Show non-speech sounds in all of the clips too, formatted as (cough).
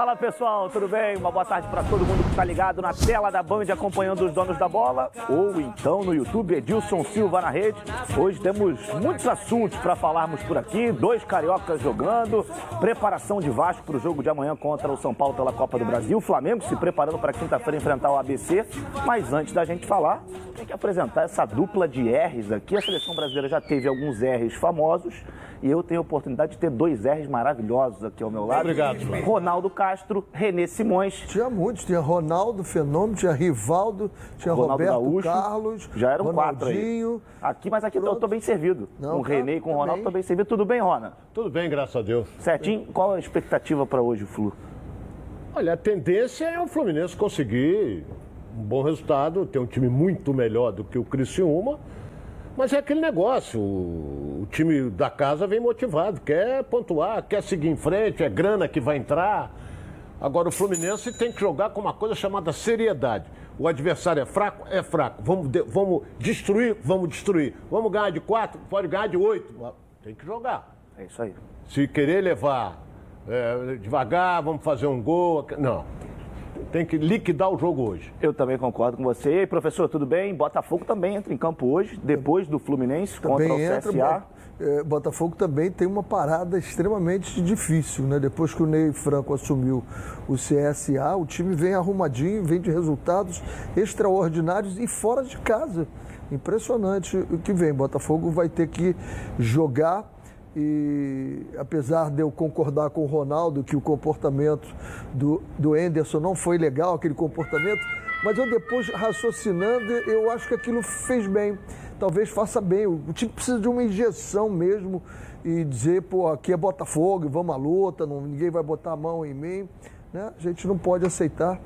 Fala pessoal, tudo bem? Uma boa tarde para todo mundo que está ligado na tela da Band acompanhando os donos da bola ou então no YouTube Edilson Silva na rede. Hoje temos muitos assuntos para falarmos por aqui, dois cariocas jogando, preparação de Vasco para o jogo de amanhã contra o São Paulo pela Copa do Brasil, o Flamengo se preparando para quinta-feira enfrentar o ABC. Mas antes da gente falar, tem que apresentar essa dupla de R's aqui. A seleção brasileira já teve alguns R's famosos e eu tenho a oportunidade de ter dois R's maravilhosos aqui ao meu lado. Obrigado, Flávio. Ronaldo Castro, René Simões. Tinha muitos, tinha Ronaldo Fenômeno, tinha Rivaldo, tinha Ronaldo Roberto Gaúcho. Carlos, Já eram quatro aí. Ronaldinho. Aqui, mas aqui eu Pronto. tô bem servido. Não, com o René e com o Ronaldo bem. tô bem servido. Tudo bem, Rona? Tudo bem, graças a Deus. Certinho? Qual a expectativa para hoje, Flu? Olha, a tendência é o Fluminense conseguir um bom resultado, ter um time muito melhor do que o Criciúma. Mas é aquele negócio, o time da casa vem motivado, quer pontuar, quer seguir em frente, é grana que vai entrar. Agora o Fluminense tem que jogar com uma coisa chamada seriedade. O adversário é fraco? É fraco. Vamos, vamos destruir? Vamos destruir. Vamos ganhar de quatro? Pode ganhar de oito. Tem que jogar. É isso aí. Se querer levar é, devagar, vamos fazer um gol. Não. Tem que liquidar o jogo hoje. Eu também concordo com você. E aí, professor, tudo bem? Botafogo também entra em campo hoje, depois do Fluminense contra Também o entra, CSA. é, Botafogo também tem uma parada extremamente difícil, né? Depois que o Ney Franco assumiu o CSA, o time vem arrumadinho, vem de resultados extraordinários e fora de casa. Impressionante o que vem. Botafogo vai ter que jogar e apesar de eu concordar com o Ronaldo que o comportamento do, do Enderson não foi legal, aquele comportamento, mas eu depois raciocinando, eu acho que aquilo fez bem. Talvez faça bem. O o time precisa de uma injeção mesmo e dizer, pô, aqui é Botafogo, vamos à luta, não, ninguém vai botar a mão em mim. Né? A gente não pode aceitar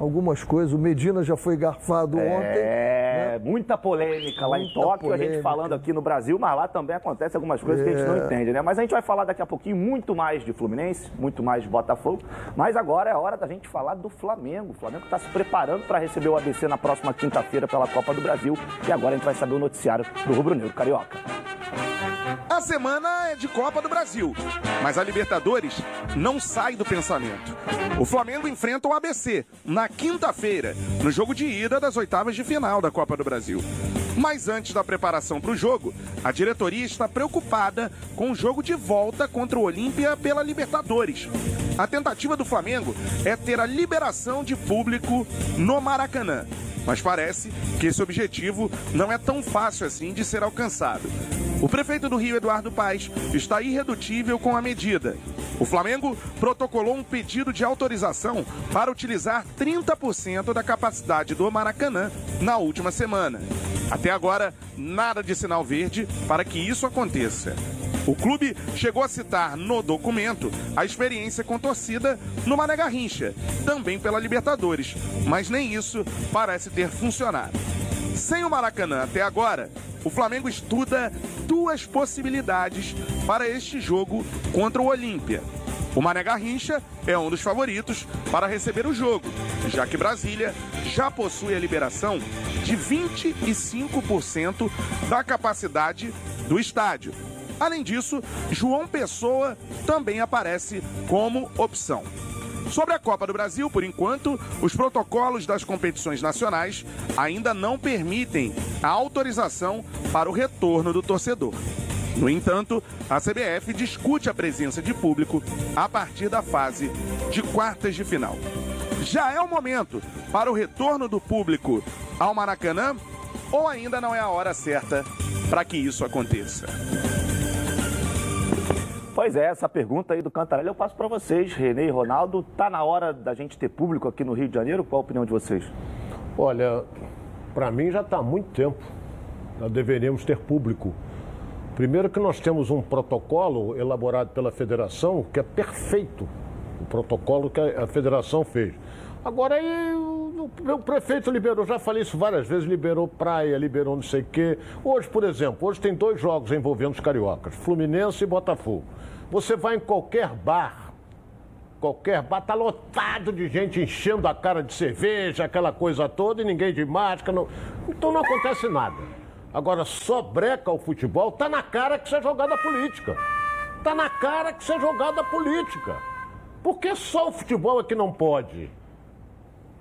algumas coisas. O Medina já foi garfado ontem. É, né? muita polêmica lá em Muita Tóquio, a gente polêmica. falando aqui no Brasil, mas lá também acontece algumas coisas que a gente não É. entende, né? Mas a gente vai falar daqui a pouquinho muito mais de Fluminense, muito mais de Botafogo, mas agora é hora da gente falar do Flamengo. O Flamengo está se preparando para receber o ABC na próxima quinta-feira pela Copa do Brasil e agora a gente vai saber o noticiário do Rubro Negro Carioca. A semana é de Copa do Brasil, mas a Libertadores não sai do pensamento. O Flamengo enfrenta o ABC na quinta-feira, no jogo de ida das oitavas de final da Copa do Brasil. Mas antes da preparação para o jogo, a diretoria está preocupada com o jogo de volta contra o Olímpia pela Libertadores. A tentativa do Flamengo é ter a liberação de público no Maracanã. Mas parece que esse objetivo não é tão fácil assim de ser alcançado. O prefeito do Rio, Eduardo Paes, está irredutível com a medida. O Flamengo protocolou um pedido de autorização para utilizar 30% da capacidade do Maracanã na última semana. Até agora, nada de sinal verde para que isso aconteça. O clube chegou a citar no documento a experiência com torcida no Mané Garrincha, também pela Libertadores, mas nem isso parece ter funcionado. Sem o Maracanã até agora, o Flamengo estuda duas possibilidades para este jogo contra o Olímpia. O Mané Garrincha é um dos favoritos para receber o jogo, já que Brasília já possui a liberação de 25% da capacidade do estádio. Além disso, João Pessoa também aparece como opção. Sobre a Copa do Brasil, por enquanto, os protocolos das competições nacionais ainda não permitem a autorização para o retorno do torcedor. No entanto, a CBF discute a presença de público a partir da fase de quartas de final. Já é o momento para o retorno do público ao Maracanã ou ainda não é a hora certa para que isso aconteça? Pois é, essa pergunta aí do Cantarelli eu passo para vocês, Renê e Ronaldo. Tá na hora da gente ter público aqui no Rio de Janeiro? Qual a opinião de vocês? Olha, para mim já está há muito tempo. Nós deveríamos ter público. Primeiro que nós temos um protocolo elaborado pela federação que é perfeito. O protocolo que a federação fez. Agora aí o, o prefeito liberou, já falei isso várias vezes, liberou praia, liberou não sei o quê. Hoje, por exemplo, hoje tem dois jogos envolvendo os cariocas, Fluminense e Botafogo. Você vai em qualquer bar, qualquer bar, tá lotado de gente enchendo a cara de cerveja, aquela coisa toda, e ninguém de máscara. Não... Então não acontece nada. Agora, só breca o futebol, tá na cara que isso é jogada política. Tá na cara que isso é jogada política. Por que só o futebol é que não pode?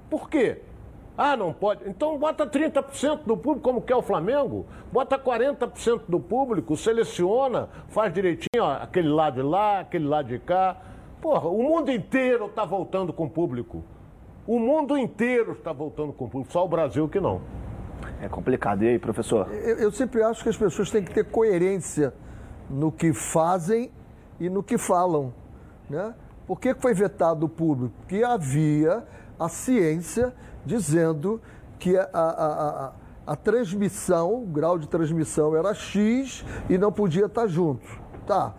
Por quê? Ah, não pode. Então bota 30% do público, como quer o Flamengo. Bota 40% do público, seleciona, faz direitinho, ó, aquele lado de lá, aquele lado de cá. Porra, o mundo inteiro está voltando com o público. O mundo inteiro está voltando com o público, só o Brasil que não. É complicado. E aí, professor? Eu, eu sempre acho que as pessoas têm que ter coerência no que fazem e no que falam. Né? Por que foi vetado o público? Porque havia a ciência dizendo que a, a, a, a, transmissão, o grau de transmissão era X e não podia estar junto. Tá.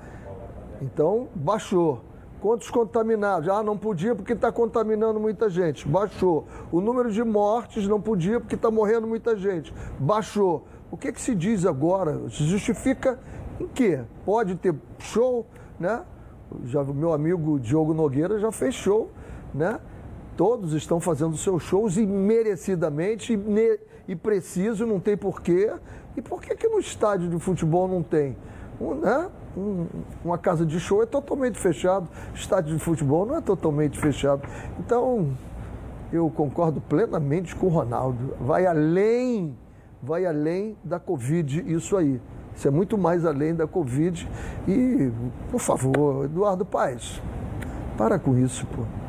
Então, baixou. Quantos contaminados? Ah, não podia porque está contaminando muita gente. Baixou. O número de mortes não podia porque está morrendo muita gente. Baixou. O que, que se diz agora? Se justifica em quê? Pode ter show, né? Já, meu amigo Diogo Nogueira já fez show, né? Todos estão fazendo seus shows e merecidamente e, e preciso, não tem porquê. E por que, que no estádio de futebol não tem? Um, né? Um, uma casa de show é totalmente fechado, estádio de futebol não é totalmente fechado. Então, eu concordo plenamente com o Ronaldo. Vai além, vai além da Covid isso aí. Isso é muito mais além da Covid. E, por favor, Eduardo Paes, para com isso, pô.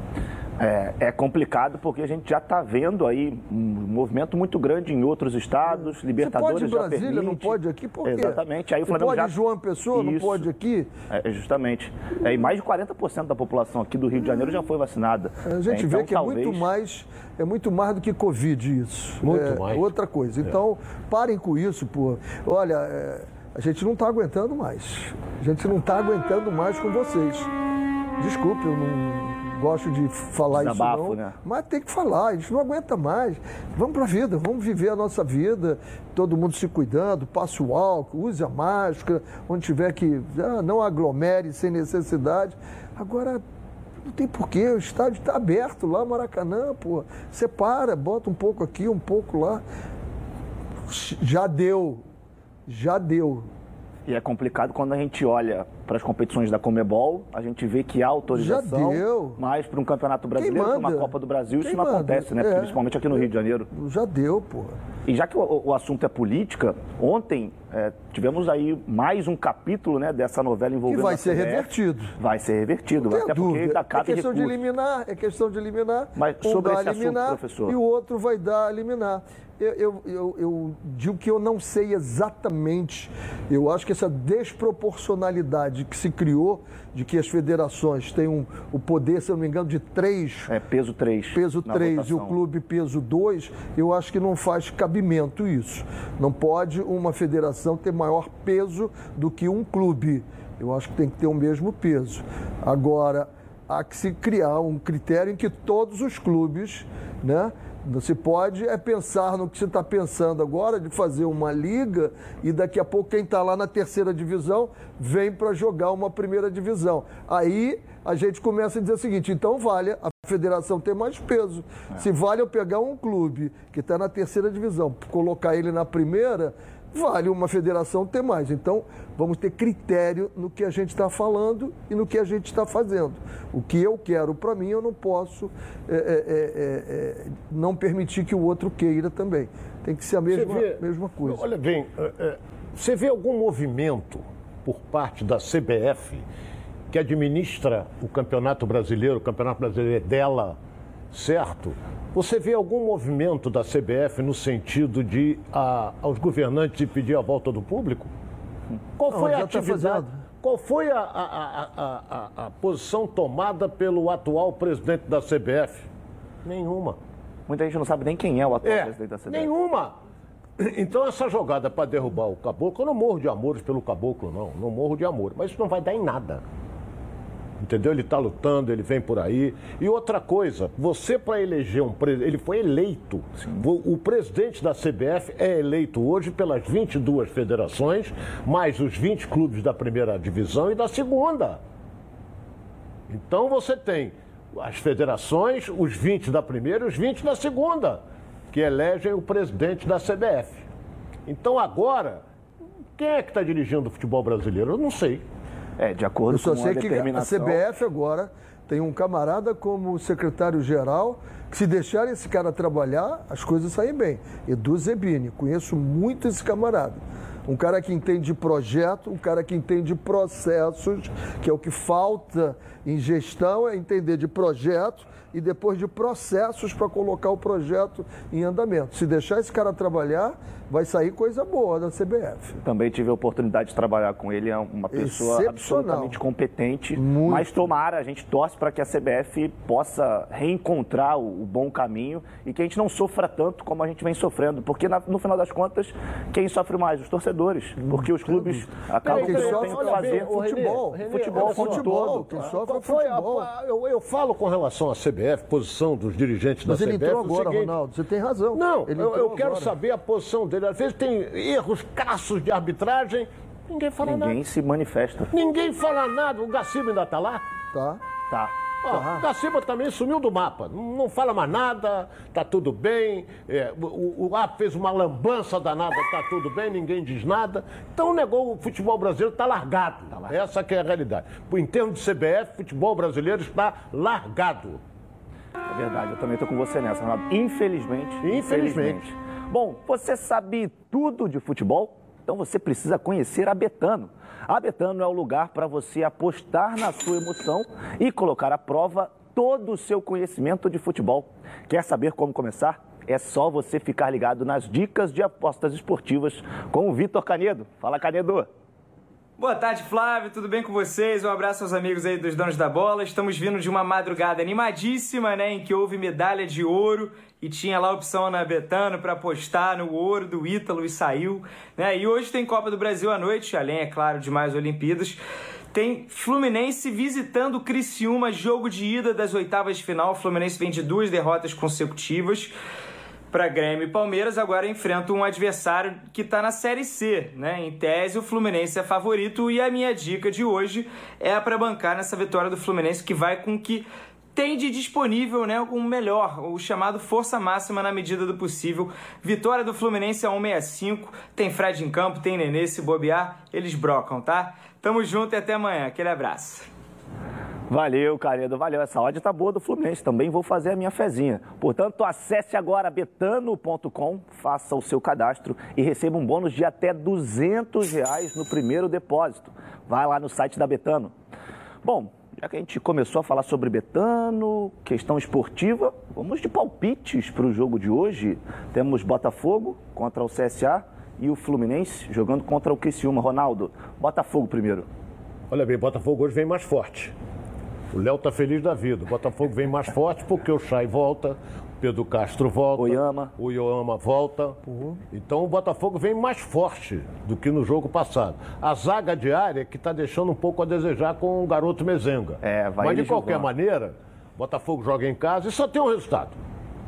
É, é, complicado porque a gente já está vendo aí um movimento muito grande em outros estados, Libertadores Você pode em Brasília, permite. não pode aqui? Por quê? Exatamente. Aí o Flamengo pode já... João Pessoa, não Isso. pode aqui? É, justamente. É, e mais de 40% da população aqui do Rio de Janeiro já foi vacinada. A gente É, então, vê que talvez... é muito mais, é muito mais do que Covid isso. Muito é mais. outra coisa. Então, parem com isso, pô. Olha, é, a gente não está aguentando mais. A gente não está aguentando mais com vocês. Desculpe, eu não gosto de falar Desabafo, isso não, né? mas tem que falar, a gente não aguenta mais. Vamos para a vida, vamos viver a nossa vida, todo mundo se cuidando, passe o álcool, use a máscara, onde tiver que, ah, não aglomere sem necessidade. Agora, não tem porquê, o estádio está aberto lá, Maracanã, pô. Separa, bota um pouco aqui, um pouco lá. Já deu, já deu. E é complicado quando a gente olha para as competições da Comebol, a gente vê que há autorização, Já deu. mas para um campeonato brasileiro, para uma? Copa do Brasil, isso Quem não manda? acontece, né? É. Principalmente aqui no Rio de Janeiro. Já deu, pô. E já que o, o assunto é política, ontem é, tivemos aí mais um capítulo né, dessa novela Que envolvendo vai a ser CBF. revertido. Vai ser revertido, Não até porque dúvida. dá É questão de eliminar, é questão de eliminar. Mas um sobre esse assunto, eliminar professor? e o outro vai dar a eliminar. Eu, eu, eu, eu digo que eu não sei exatamente. Eu acho que essa desproporcionalidade que se criou de que as federações têm um, o poder, se eu não me engano, de três É peso 3. peso 3 e o clube peso 2, eu acho que não faz cabimento isso. Não pode uma federação ter maior peso do que um clube. Eu acho que tem que ter o mesmo peso. Agora, há que se criar um critério em que todos os clubes, né? Não se pode é pensar no que você está pensando agora de fazer uma liga e daqui a pouco quem está lá na terceira divisão vem para jogar uma primeira divisão. Aí a gente começa a dizer o seguinte: então vale a federação ter mais peso. Se vale eu pegar um clube que está na terceira divisão, colocar ele na primeira, vale uma federação ter mais. Então, vamos ter critério no que a gente está falando e no que a gente está fazendo. O que eu quero para mim, eu não posso é, é, é, é, não permitir que o outro queira também. Tem que ser a mesma, vê- mesma coisa. Olha bem, é, é, você vê algum movimento por parte da CBF que administra o Campeonato Brasileiro, o Campeonato Brasileiro é dela, certo? Você vê algum movimento da CBF no sentido de a, aos governantes pedir a volta do público? Qual Não, foi a já tá atividade? fazendo. Qual foi a, a- a- a- a- a posição tomada pelo atual presidente da CBF? Nenhuma. Muita gente não sabe nem quem é o atual É, presidente da CBF. nenhuma. Então essa jogada para derrubar o caboclo, eu não morro de amores pelo caboclo, não. Não morro de amor. Mas isso não vai dar em nada. Entendeu? Ele está lutando, ele vem por aí. E outra coisa, você para eleger um presidente, ele foi eleito. O, o presidente da CBF é eleito hoje pelas 22 federações, mais os 20 clubes da primeira divisão e da segunda. Então você tem as federações, os 20 da primeira e os 20 da segunda, que elegem o presidente da CBF. Então agora, quem é que está dirigindo o futebol brasileiro? Eu não sei. É, de acordo Eu só com a sei que a determinação. CBF agora tem um camarada como secretário-geral que se deixarem esse cara trabalhar, as coisas saem bem. Edu Zebini, conheço muito esse camarada. Um cara que entende projeto, um cara que entende processos, que é o que falta em gestão, é entender de projeto e depois de processos para colocar o projeto em andamento. Se deixar esse cara trabalhar, vai sair coisa boa da CBF. Também tive a oportunidade de trabalhar com ele, é uma pessoa absolutamente competente. Muito. Mas tomara, a gente torce para que a CBF possa reencontrar o, o, bom caminho e que a gente não sofra tanto como a gente vem sofrendo, porque na, no final das contas, quem sofre mais? Os torcedores, porque os clubes acabam quem sofre, que fazer futebol, René, futebol, futebol, quem sofre é futebol. A, eu, eu falo com relação à CBF, posição dos dirigentes Mas da CBF. Mas ele entrou agora, seguinte, Ronaldo, você tem razão. Não, eu, eu quero saber a posição dele às vezes tem erros crassos de arbitragem, ninguém fala ninguém nada. Ninguém se manifesta. Ninguém fala nada. O Gaciba ainda tá lá? Tá. Tá. Ah, o Gaciba também sumiu do mapa, não fala mais nada, tá tudo bem. É, o, o AP fez uma lambança danada, tá tudo bem, ninguém diz nada. Então negou, o futebol brasileiro está largado. Tá largado. Essa que é a realidade. Em termos de CBF, o futebol brasileiro está largado. É verdade, eu também estou com você nessa, Ronaldo. Infelizmente. Infelizmente. infelizmente. Bom, você sabe tudo de futebol? Então você precisa conhecer a Betano. A Betano é o lugar para você apostar na sua emoção e colocar à prova todo o seu conhecimento de futebol. Quer saber como começar? É só você ficar ligado nas dicas de apostas esportivas com o Vitor Canedo. Fala, Canedo! Boa tarde, Flávio. Tudo bem com vocês? Um abraço aos amigos aí dos donos da bola. Estamos vindo de uma madrugada animadíssima, né, em que houve medalha de ouro e tinha lá a opção na Betano para apostar no ouro do Ítalo e saiu, né? E hoje tem Copa do Brasil à noite, além é claro de mais Olimpíadas. Tem Fluminense visitando Criciúma, jogo de ida das oitavas de final. O Fluminense vem de duas derrotas consecutivas para Grêmio e Palmeiras, agora enfrenta um adversário que está na Série C, né? Em tese, o Fluminense é favorito e a minha dica de hoje é para bancar nessa vitória do Fluminense que vai com que tem de disponível né, um melhor, o chamado força máxima na medida do possível. Vitória do Fluminense a 165, tem Fred em campo, tem Nenê, se bobear, eles brocam, tá? Tamo junto e até amanhã. Aquele abraço. Valeu, Canedo, valeu. Essa odd tá boa do Fluminense. Também vou fazer a minha fezinha. Portanto, acesse agora betano.com, faça o seu cadastro e receba um bônus de até 200 reais no primeiro depósito. Vai lá no site da Betano. Bom, já que a gente começou a falar sobre Betano, questão esportiva, vamos de palpites para o jogo de hoje. Temos Botafogo contra o CSA e o Fluminense jogando contra o Criciúma. Ronaldo, Botafogo primeiro. Olha bem, Botafogo hoje vem mais forte. O Léo tá feliz da vida. O Botafogo vem mais forte porque o Chay volta, o Pedro Castro volta, o Yama, o Yoama volta. Uhum. Então o Botafogo vem mais forte do que no jogo passado. A zaga diária que está deixando um pouco a desejar com o garoto Mezenga. É, vai Mas de qualquer jogar. maneira, o Botafogo joga em casa e só tem um resultado.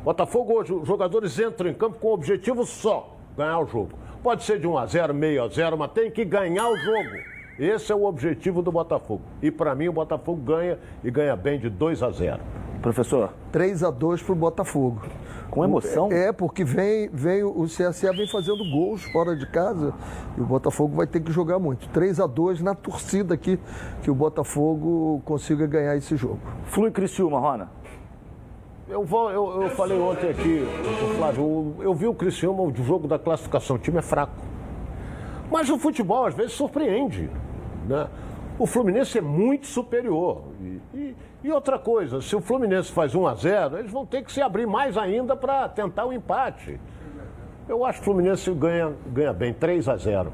Botafogo hoje, os jogadores entram em campo com o objetivo só, ganhar o jogo. Pode ser de 1 a 0, meio a 0, mas tem que ganhar o jogo. Esse é o objetivo do Botafogo. E para mim o Botafogo ganha e ganha bem de 2 a 0. Professor? 3 a 2 para o Botafogo. Com emoção? É, porque vem, vem o CSA vem fazendo gols fora de casa e o Botafogo vai ter que jogar muito. 3 a 2 na torcida aqui que o Botafogo consiga ganhar esse jogo. Flui Criciúma, Rona. Eu, vou, eu, eu falei ontem aqui, Flávio, eu, eu vi o Criciúma, o jogo da classificação, o time é fraco. Mas o futebol às vezes surpreende. Né? O Fluminense é muito superior. E, e, e, outra coisa, se o Fluminense faz 1 a 0 eles vão ter que se abrir mais ainda para tentar o empate. Eu acho que o Fluminense ganha, ganha bem, 3 a 0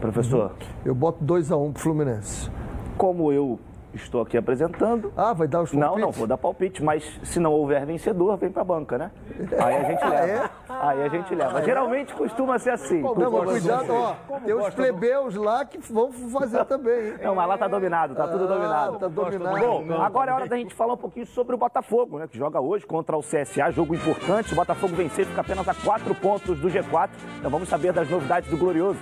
Professor? Eu boto 2 a 1 pro Fluminense. Como eu estou aqui apresentando. Ah, vai dar os palpites? Não, não, vou dar palpite, mas se não houver vencedor, vem pra banca, né? (laughs) Aí a gente leva. É? Aí a gente leva. Geralmente costuma ser assim. Não, mas cuidado, ó. Tem os plebeus lá que vão fazer também. Não, mas lá tá dominado, tá tudo ah, dominado. Tá dominado. Bom, agora é hora da gente falar um pouquinho sobre o Botafogo, né? Que joga hoje contra o CSA, jogo importante. O Botafogo vencer fica apenas a quatro pontos do G4. Então vamos saber das novidades do Glorioso.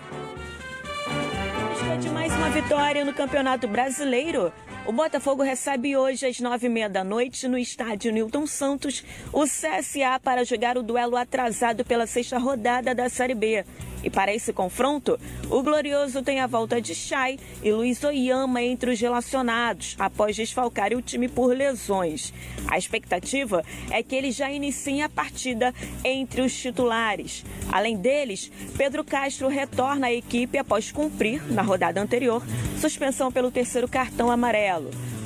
de mais uma vitória no Campeonato Brasileiro. O Botafogo recebe hoje às nove e meia da noite no estádio Newton Santos o CSA para jogar o duelo atrasado pela sexta rodada da Série B. E para esse confronto, o Glorioso tem a volta de Chay e Luiz Oyama entre os relacionados, após desfalcarem o time por lesões. A expectativa é que ele já inicie a partida entre os titulares. Além deles, Pedro Castro retorna à equipe após cumprir, na rodada anterior, suspensão pelo terceiro cartão amarelo.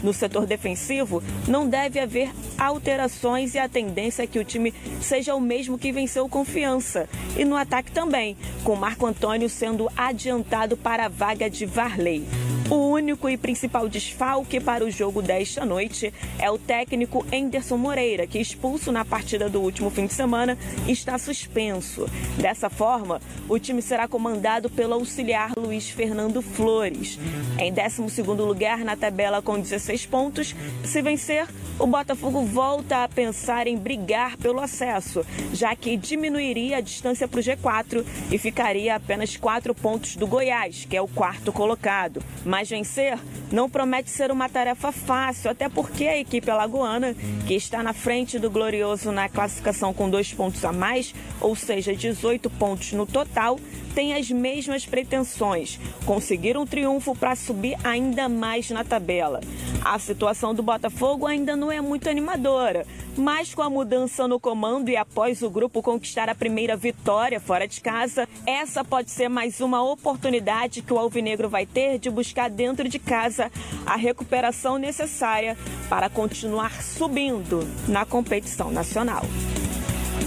No setor defensivo, não deve haver alterações e a tendência é que o time seja o mesmo que venceu confiança. E no ataque também, com Marco Antônio sendo adiantado para a vaga de Varley. O único e principal desfalque para o jogo desta noite é o técnico Enderson Moreira, que expulso na partida do último fim de semana está suspenso. Dessa forma, o time será comandado pelo auxiliar Luiz Fernando Flores. Em 12º lugar na tabela com 16 pontos, se vencer, o Botafogo volta a pensar em brigar pelo acesso, já que diminuiria a distância para o G4 e ficaria apenas 4 pontos do Goiás, que é o quarto colocado. Mas vencer não promete ser uma tarefa fácil, até porque a equipe alagoana, que está na frente do Glorioso na classificação com dois pontos a mais, ou seja, 18 pontos no total, tem as mesmas pretensões, conseguir um triunfo para subir ainda mais na tabela. A situação do Botafogo ainda não é muito animadora, mas com a mudança no comando e após o grupo conquistar a primeira vitória fora de casa, essa pode ser mais uma oportunidade que o Alvinegro vai ter de buscar dentro de casa a recuperação necessária para continuar subindo na competição nacional.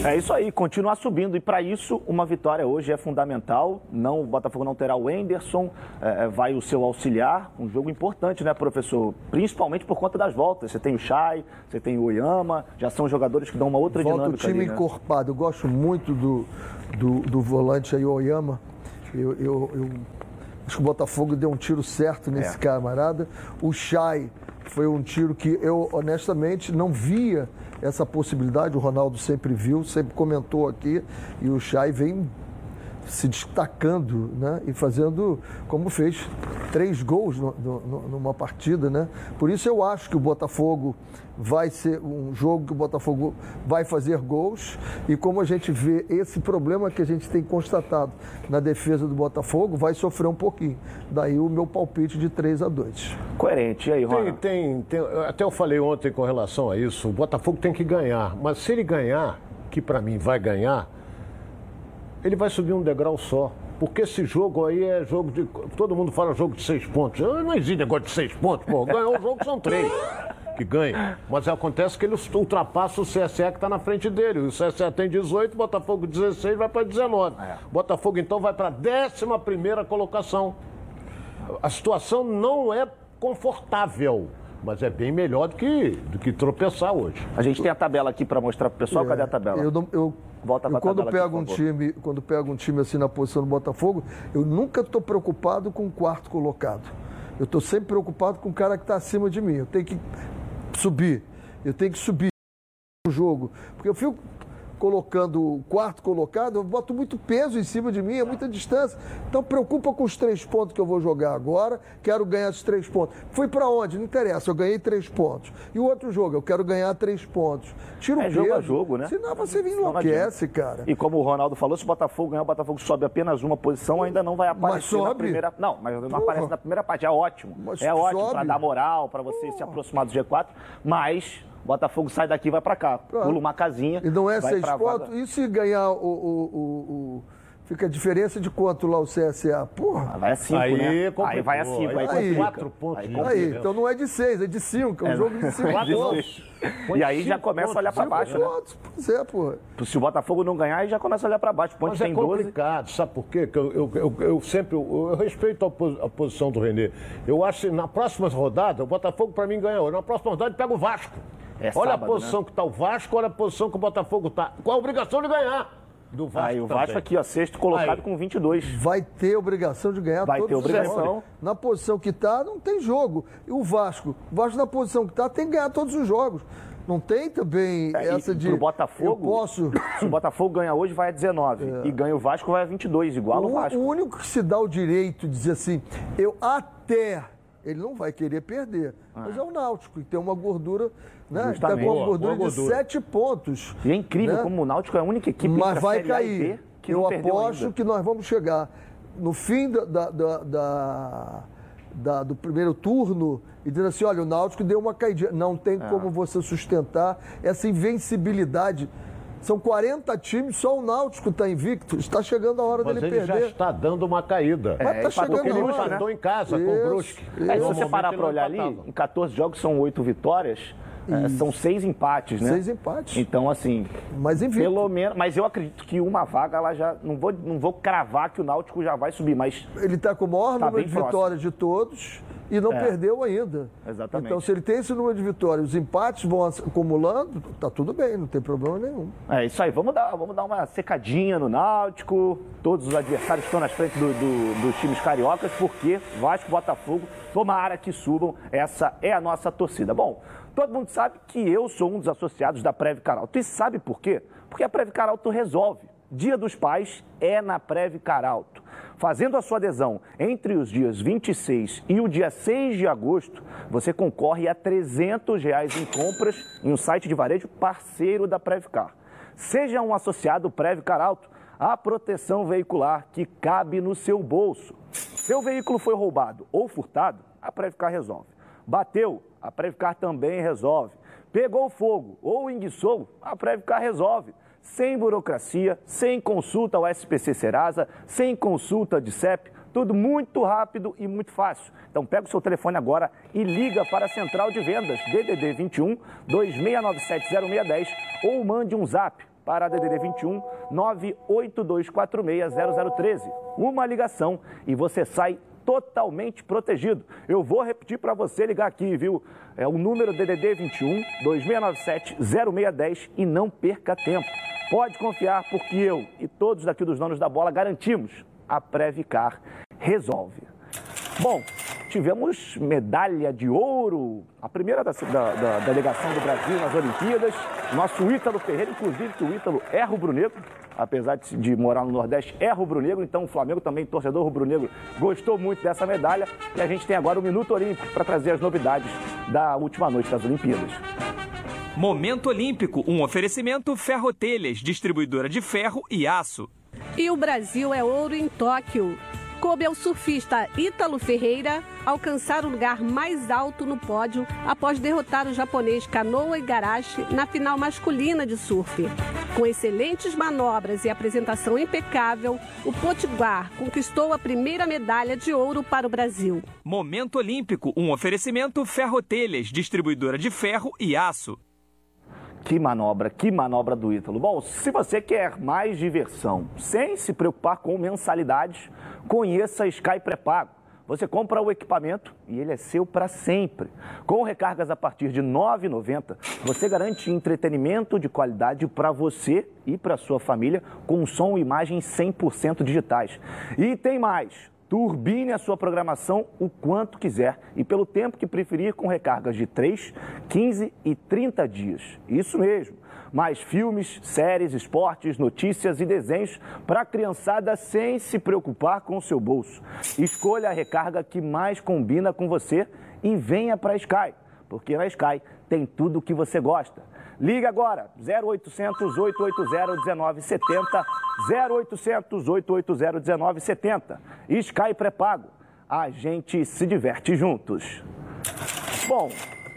É isso aí, continuar subindo. E para isso, uma vitória hoje é fundamental. Não, o Botafogo não terá o Enderson, é, é, vai o seu auxiliar. Um jogo importante, né, professor? Principalmente por conta das voltas. Você tem o Chay, você tem o Oyama, já são jogadores que dão uma outra Volta dinâmica. o time ali, né? encorpado. Eu gosto muito do, do, do volante aí, o Oyama. Eu, eu, eu acho que o Botafogo deu um tiro certo nesse É. camarada. O Chay foi um tiro que eu, honestamente, não via essa possibilidade. O Ronaldo sempre viu, sempre comentou aqui. E o Chay vem se destacando né? e fazendo, como fez, três gols no- no- numa partida. Né? Por isso eu acho que o Botafogo vai ser um jogo que o Botafogo vai fazer gols e como a gente vê esse problema que a gente tem constatado na defesa do Botafogo, vai sofrer um pouquinho. Daí o meu palpite de 3 a 2 Coerente. E aí, Tem, Ronaldo? tem, tem- até eu falei ontem com relação a isso, o Botafogo tem que ganhar. Mas se ele ganhar, que para mim vai ganhar, ele vai subir um degrau só. Porque esse jogo aí é jogo de. Todo mundo fala jogo de seis pontos. Não existe negócio de seis pontos, pô. Ganhou o jogo são três que ganha. Mas acontece que ele ultrapassa o CSE que está na frente dele. O CSE tem 18, Botafogo 16, vai para 19. Botafogo então vai para a 11 colocação. A situação não é confortável, mas é bem melhor do que, do que tropeçar hoje. A gente tem a tabela aqui para mostrar pro pessoal. Cadê a tabela? Eu, não- eu- Volta eu quando tabela aqui, pego por um time, quando pego um time assim na posição do Botafogo, eu nunca estou preocupado com o quarto colocado. Eu estou sempre preocupado com o cara que está acima de mim. Eu tenho que subir. Eu tenho que subir o jogo. Porque eu fico colocando o quarto colocado, eu boto muito peso em cima de mim, é muita distância. Então preocupa com os três pontos que eu vou jogar agora, quero ganhar esses três pontos. Fui para onde? Não interessa, eu ganhei três pontos. E o outro jogo, eu quero ganhar três pontos. Tira o É peso. jogo a jogo, né? Senão você enlouquece, cara. E como o Ronaldo falou, se o Botafogo ganhar, o Botafogo sobe apenas uma posição, ainda não vai aparecer na primeira. Não, mas não Porra. aparece na primeira parte. É ótimo. Mas é ótimo para dar moral, para você se aproximar do G4. Mas Botafogo sai daqui e vai para cá. Pronto. Pula uma casinha. E não é vai seis pra vaga. pontos? E se ganhar o, o- o- o- Fica a diferença de quanto lá o CSA? Porra. Ah, Vai a 5, Aí né? complicou. Aí vai a 5. Aí, Aí quatro pontos Aí. Aí, então não é de seis, é de cinco. É um jogo de cinco De pontos. seis. E aí já começa a olhar para baixo, né? pontos. Pois é, porra. Se o Botafogo não ganhar, aí já começa a olhar para baixo. Ponte Mas tem é 12. complicado, sabe por quê? Que eu, eu, eu, eu sempre eu, respeito a, pos- a posição do Renê. Eu acho que na próxima rodada, o Botafogo para mim ganha hoje. Na próxima rodada ele pega o Vasco. É olha sábado, a posição que está o Vasco, olha a posição que o Botafogo está. Com a obrigação de ganhar do Vasco. Aí o Vasco também. aqui, ó, sexto colocado Aí. com 22. Vai ter obrigação de ganhar Vai todos ter os obrigação. jogos. Na posição que está, não tem jogo. E o Vasco? O Vasco na posição que está tem que ganhar todos os jogos. Não tem também É, e essa de. pro Botafogo, Eu posso. (coughs) Se o Botafogo ganha hoje, vai a 19. E ganha o Vasco, vai a 22, igual o, O, Vasco. o único que se dá o direito de dizer assim, eu até. Ele não vai querer perder. Mas é o Náutico, que tem uma gordura, né? Está com Justamente. uma Boa, gordura boa de gordura. sete pontos. E é incrível né? como o Náutico é a única equipe Mas vai cair. Que Eu aposto ainda. que nós vamos chegar no fim da, da, da, da, do primeiro turno e dizendo assim, olha, o Náutico deu uma caidinha. Não tem é. como você sustentar essa invencibilidade são 40 times, só o Náutico está invicto. Está chegando a hora Mas dele ele perder. já está dando uma caída. Mas está chegando a hora. Ele empatou em casa isso, com o Brusque. É, se você parar para olhar ali, em 14 jogos são 8 vitórias. É, são seis empates, né? Seis empates. Então, assim. Mas invicto. Pelo menos. Mas eu acredito que uma vaga ela já. Não vou, não vou cravar que o Náutico já vai subir, mas. Ele está com o maior tá número de próximo. vitórias de todos e não é. perdeu ainda. Exatamente. Então, se ele tem esse número de vitórias, os empates vão acumulando, tá tudo bem, não tem problema nenhum. É isso aí, vamos dar, vamos dar uma secadinha no Náutico. Todos os adversários estão nas frente do, do, dos times cariocas, porque Vasco Botafogo, tomara que subam. Essa é a nossa torcida. Bom, todo mundo sabe que eu sou um dos associados da Preve Caralto. E sabe por quê? Porque a Preve Caralto resolve. Dia dos Pais é na Preve Caralto. Fazendo a sua adesão entre os dias 26 e o dia 6 de agosto, você concorre a 300 reais em compras em um site de varejo parceiro da Previcar. Seja um associado Previcar Alto, a proteção veicular que cabe no seu bolso. Seu veículo foi roubado ou furtado, a Previcar resolve. Bateu, a Previcar também resolve. Pegou fogo ou enguiçou, a Previcar resolve sem burocracia, sem consulta ao SPC Serasa, sem consulta de CEP, tudo muito rápido e muito fácil. Então pega o seu telefone agora e liga para a Central de Vendas DDD 21 26970610 ou mande um zap para DDD 21 982460013. Uma ligação e você sai totalmente protegido. Eu vou repetir para você ligar aqui, viu? É o número DDD 21 2697 0610 e não perca tempo. Pode confiar porque eu e todos daqui dos donos da bola garantimos a Previcar resolve. Bom, tivemos medalha de ouro, a primeira da, da, da, delegação do Brasil nas Olimpíadas. Nosso Ítalo Ferreira, inclusive que o Ítalo é rubro-negro, apesar de, de, morar no Nordeste, é rubro-negro, então o Flamengo também, torcedor rubro-negro, gostou muito dessa medalha. E a gente tem agora o Minuto Olímpico para trazer as novidades da última noite das Olimpíadas. Momento Olímpico, um oferecimento Ferrotelhas, distribuidora de ferro e aço. E o Brasil é ouro em Tóquio coube ao surfista Ítalo Ferreira alcançar o lugar mais alto no pódio após derrotar o japonês Kanoa Igarashi na final masculina de surf. Com excelentes manobras e apresentação impecável, o Potiguar conquistou a primeira medalha de ouro para o Brasil. Momento Olímpico, um oferecimento Ferrotelhas, distribuidora de ferro e aço. Que manobra, que manobra do Ítalo. Bom, se você quer mais diversão, sem se preocupar com mensalidades, conheça Sky Pré-Pago. Você compra o equipamento e ele é seu para sempre. Com recargas a partir de R$ 9,90, você garante entretenimento de qualidade para você e para sua família com som e imagem 100% digitais. E tem mais! Turbine a sua programação o quanto quiser e pelo tempo que preferir com recargas de 3, 15 e 30 dias. Isso mesmo. Mais filmes, séries, esportes, notícias e desenhos para a criançada sem se preocupar com o seu bolso. Escolha a recarga que mais combina com você e venha para a Sky, porque na Sky tem tudo o que você gosta. Liga agora, 0800 880 1970, 0800 880 1970. Sky pré-pago. A gente se diverte juntos. Bom,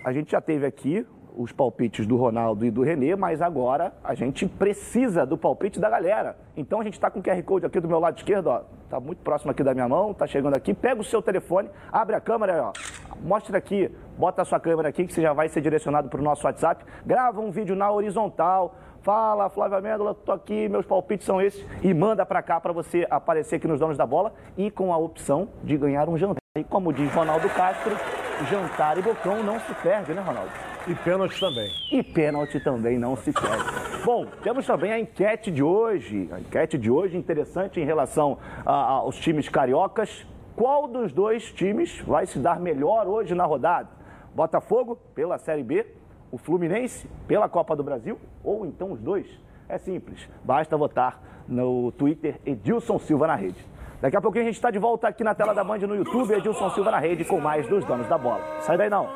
a gente já teve aqui os palpites do Ronaldo e do Renê, mas agora a gente precisa do palpite da galera. Então a gente está com o QR Code aqui do meu lado esquerdo, ó. Tá muito próximo aqui da minha mão, tá chegando aqui. Pega o seu telefone, abre a câmera, ó. Mostra aqui, bota a sua câmera aqui que você já vai ser direcionado para o nosso WhatsApp. Grava um vídeo na horizontal. Fala, Flávia Mendola, tô aqui, meus palpites são esses. E manda para cá para você aparecer aqui nos Donos da Bola e com a opção de ganhar um jantar. E como diz Ronaldo Castro, jantar e bocão não se perde, né, Ronaldo? E pênalti também. E pênalti também não se perde. Bom, temos também a enquete de hoje. A enquete de hoje interessante em relação a, aos times cariocas. Qual dos dois times vai se dar melhor hoje na rodada? Botafogo pela Série B, o Fluminense pela Copa do Brasil ou então os dois? É simples, basta votar no Twitter Edilson Silva na rede. Daqui a pouquinho a gente está de volta aqui na tela da Band no YouTube, Edilson Silva na rede com mais dos donos da bola. Sai daí não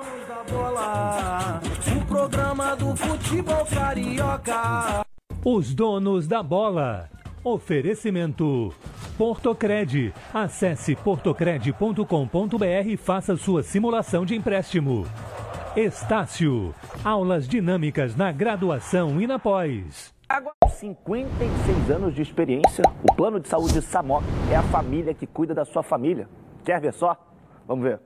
bola, o programa do futebol carioca. Os donos da bola. Oferecimento. Portocred. Acesse portocred.com.br e faça sua simulação de empréstimo. Estácio. Aulas dinâmicas na graduação e na pós. Agora, 56 anos de experiência, o plano de saúde Samok é a família que cuida da sua família. Quer ver só? Vamos ver.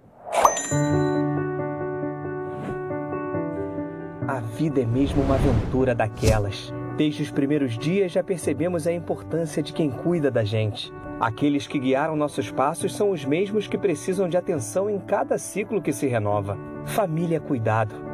A vida é mesmo uma aventura daquelas. Desde os primeiros dias já percebemos a importância de quem cuida da gente. Aqueles que guiaram nossos passos são os mesmos que precisam de atenção em cada ciclo que se renova. Família é cuidado.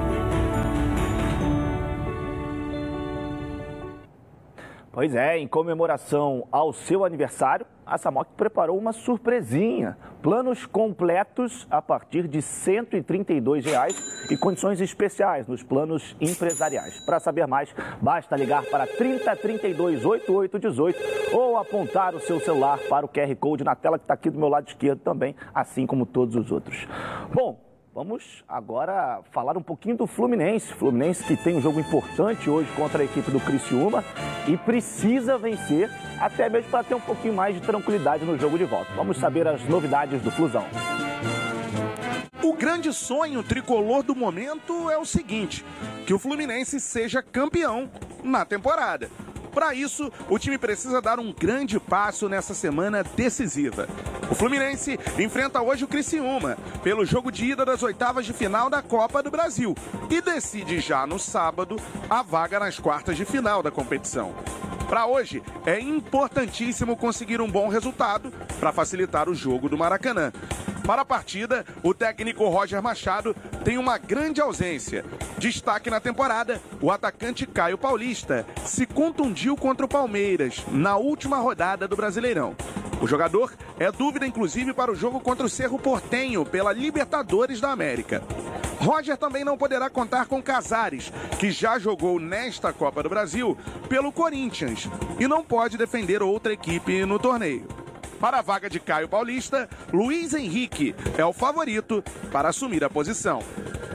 Pois é, em comemoração ao seu aniversário, a Samok preparou uma surpresinha. Planos completos a partir de 132 reais e condições especiais nos planos empresariais. Para saber mais, basta ligar para 3032 8818 ou apontar o seu celular para o QR Code na tela que está aqui do meu lado esquerdo também, assim como todos os outros. Bom, Vamos agora falar um pouquinho do Fluminense. Fluminense que tem um jogo importante hoje contra a equipe do Criciúma e precisa vencer até mesmo para ter um pouquinho mais de tranquilidade no jogo de volta. Vamos saber as novidades do Flusão. O grande sonho tricolor do momento é o seguinte: que o Fluminense seja campeão na temporada. Para isso, o time precisa dar um grande passo nessa semana decisiva. O Fluminense enfrenta hoje o Criciúma pelo jogo de ida das oitavas de final da Copa do Brasil e decide já no sábado a vaga nas quartas de final da competição. Para hoje, é importantíssimo conseguir um bom resultado para facilitar o jogo do Maracanã. Para a partida, o técnico Roger Machado tem uma grande ausência. Destaque na temporada, o atacante Caio Paulista se contundiu contra o Palmeiras na última rodada do Brasileirão. O jogador é dúvida, inclusive, para o jogo contra o Cerro Portenho pela Libertadores da América. Roger também não poderá contar com Casares, que já jogou nesta Copa do Brasil pelo Corinthians e não pode defender outra equipe no torneio. Para a vaga de Caio Paulista, Luiz Henrique é o favorito para assumir a posição.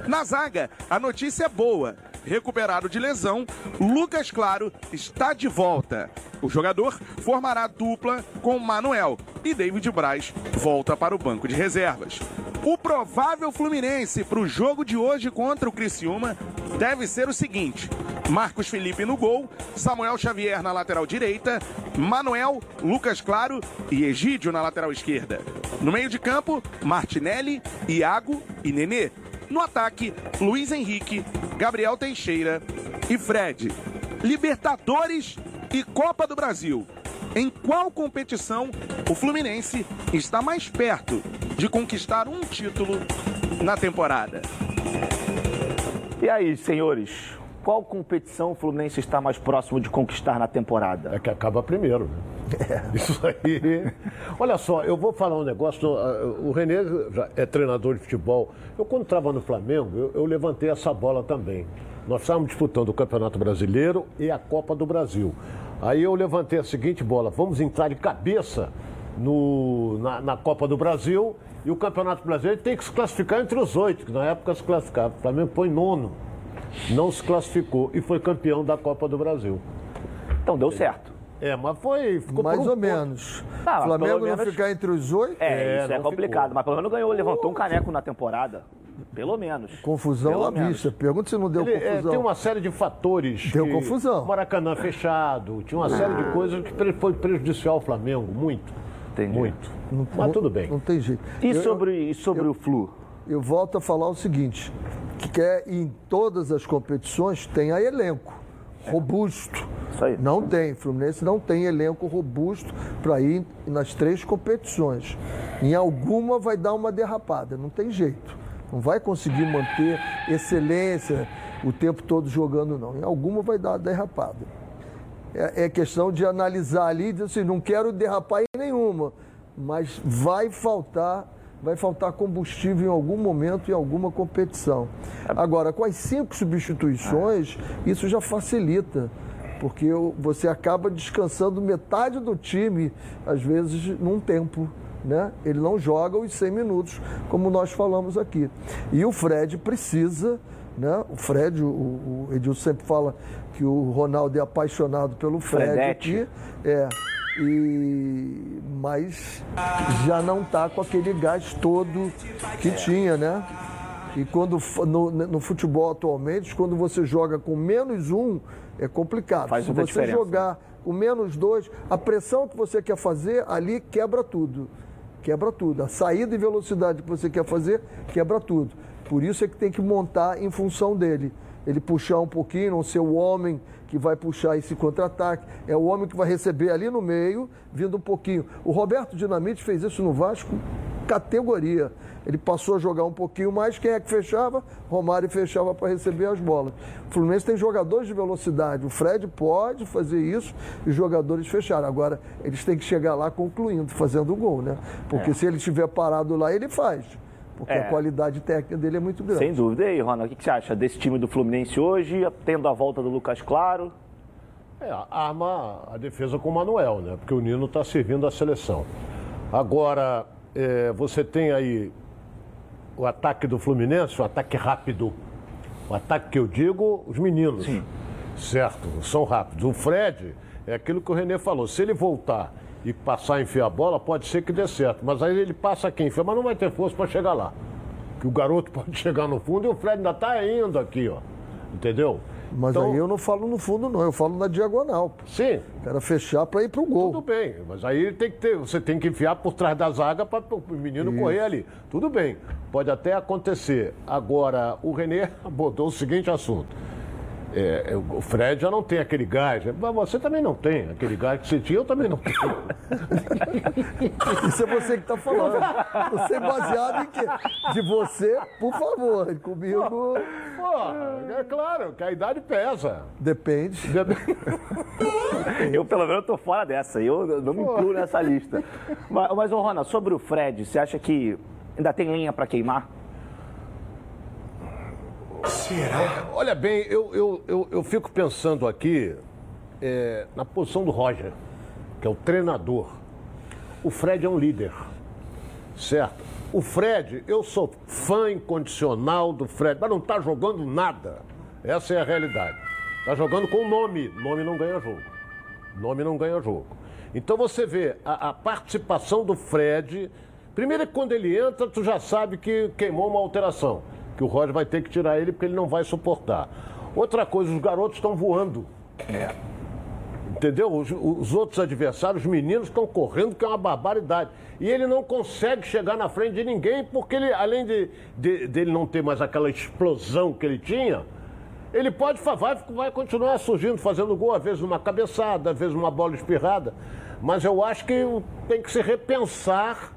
Na zaga, a notícia é boa. Recuperado de lesão, Lucas Claro está de volta. O jogador formará dupla com Manuel e David Braz volta para o banco de reservas. O provável Fluminense para o jogo de hoje contra o Criciúma deve ser o seguinte: Marcos Felipe no gol, Samuel Xavier na lateral direita, Manuel, Lucas Claro e Egídio na lateral esquerda. No meio de campo, Martinelli, Iago e Nenê. No ataque, Luiz Henrique, Gabriel Teixeira e Fred. Libertadores e Copa do Brasil. Em qual competição o Fluminense está mais perto de conquistar um título na temporada? E aí, senhores, qual competição o Fluminense está mais próximo de conquistar na temporada? É que acaba primeiro. né? Isso aí. Olha só, eu vou falar um negócio. O Renê é treinador de futebol. Eu, quando estava no Flamengo, eu, eu levantei essa bola também. Nós estávamos disputando o Campeonato Brasileiro e a Copa do Brasil. Aí eu levantei a seguinte bola: vamos entrar de cabeça no, na, na Copa do Brasil e o Campeonato Brasileiro tem que se classificar entre os oito, que na época se classificava. O Flamengo foi nono, não se classificou e foi campeão da Copa do Brasil. Então deu certo. É, mas foi. Ficou Mais por um ou ponto. menos. Tá, mas Flamengo pelo não menos- ficar entre os oito? É, É, isso é não complicado, ficou. mas pelo menos ganhou, levantou um caneco na temporada. Pelo menos. Confusão Pelo à menos. vista. Pergunta se não deu Ele, é, confusão. tem uma série de fatores. Deu que- confusão. Maracanã fechado, tinha uma série de coisas que foi prejudicial ao Flamengo, muito. Entendi. Muito. Não- Mas não- tudo bem. Não tem jeito. E Eu- sobre, e sobre o Flu? eu volto a falar o seguinte, que é em todas as competições tem a elenco robusto. Isso aí. Não tem, Fluminense não tem elenco robusto para ir nas três competições. Em alguma vai dar uma derrapada, não tem jeito. Não vai conseguir manter excelência, o tempo todo jogando, não. Em alguma vai dar derrapada. É, é questão de analisar ali e dizer assim, não quero derrapar em nenhuma, mas vai faltar vai faltar combustível em algum momento, em alguma competição. Agora, com as cinco substituições, isso já facilita, porque você acaba descansando metade do time, às vezes, num tempo. Né? Ele não joga os 100 minutos, como nós falamos aqui. E o Fred precisa, né? o Fred, o, o Edilson sempre fala que o Ronaldo é apaixonado pelo Fred Fredete. aqui. É, e mas já não está com aquele gás todo que tinha, né? E quando no, no, futebol atualmente, quando você joga com menos um, é complicado. Faz Se você diferença. jogar com menos dois, a pressão que você quer fazer ali quebra tudo. Quebra tudo. A saída e velocidade que você quer fazer quebra tudo. Por isso é que tem que montar em função dele. Ele puxar um pouquinho, não ser o homem que vai puxar esse contra-ataque. É o homem que vai receber ali no meio, vindo um pouquinho. O Roberto Dinamite fez isso no Vasco, categoria. Ele passou a jogar um pouquinho mais, quem é que fechava? Romário fechava para receber as bolas. O Fluminense tem jogadores de velocidade. O Fred pode fazer isso e os jogadores fecharam. Agora, eles têm que chegar lá concluindo, fazendo o gol, né? Porque É. se ele estiver parado lá, ele faz. Porque É. a qualidade técnica dele é muito grande. Sem dúvida. E aí, Ronald, o que que você acha desse time do Fluminense hoje, tendo a volta do Lucas Claro? É, arma a defesa com o Manuel, né? Porque o Nino está servindo a seleção. Agora, é, você tem aí o ataque do Fluminense, o ataque rápido. O ataque que eu digo, os meninos. Certo, são rápidos. O Fred, é aquilo que o Renê falou. Se ele voltar e passar a enfiar a bola, pode ser que dê certo. Mas aí ele passa aqui, enfia, mas não vai ter força para chegar lá. Que o garoto (laughs) pode chegar no fundo e o Fred ainda está indo aqui, ó. Entendeu? Mas Então- aí eu não falo no fundo, não. Eu falo na diagonal. pô. Sim. O cara fechar para ir pro gol. Tudo bem, mas aí tem que ter, você tem que enfiar por trás da zaga para o menino Isso. correr ali. Tudo bem, pode até acontecer. Agora, o Renê (laughs) abordou o seguinte assunto. É, é, o Fred já não tem aquele gás, né? mas você também não tem aquele gás que você tinha, eu também não tenho. (laughs) Isso é você que está falando. Você é baseado em quê? De você, por favor. Comigo, Pô, é claro que a idade pesa. depende. Eu, pelo menos, tô fora dessa. Eu não me incluo nessa lista. Mas, mas ô, Ronald, sobre o Fred, você acha que ainda tem lenha para queimar? Olha bem, eu, eu, eu, eu fico pensando aqui é, na posição do Roger, que é o treinador. O Fred é um líder, certo? O Fred, eu sou fã incondicional do Fred, mas não está jogando nada. Essa é a realidade. Está jogando com nome. Nome não ganha jogo. Nome não ganha jogo. Então você vê a, a participação do Fred. Primeiro é quando ele entra, tu já sabe que queimou uma alteração. Que o Roger vai ter que tirar ele porque ele não vai suportar. Outra coisa, os garotos estão voando. Entendeu? Os, os outros adversários, os meninos, estão correndo, que é uma barbaridade. E ele não consegue chegar na frente de ninguém, porque ele, além de, de- dele não ter mais aquela explosão que ele tinha, ele pode vai, vai continuar surgindo, fazendo gol, às vezes numa cabeçada, às vezes numa bola espirrada. Mas eu acho que tem que se repensar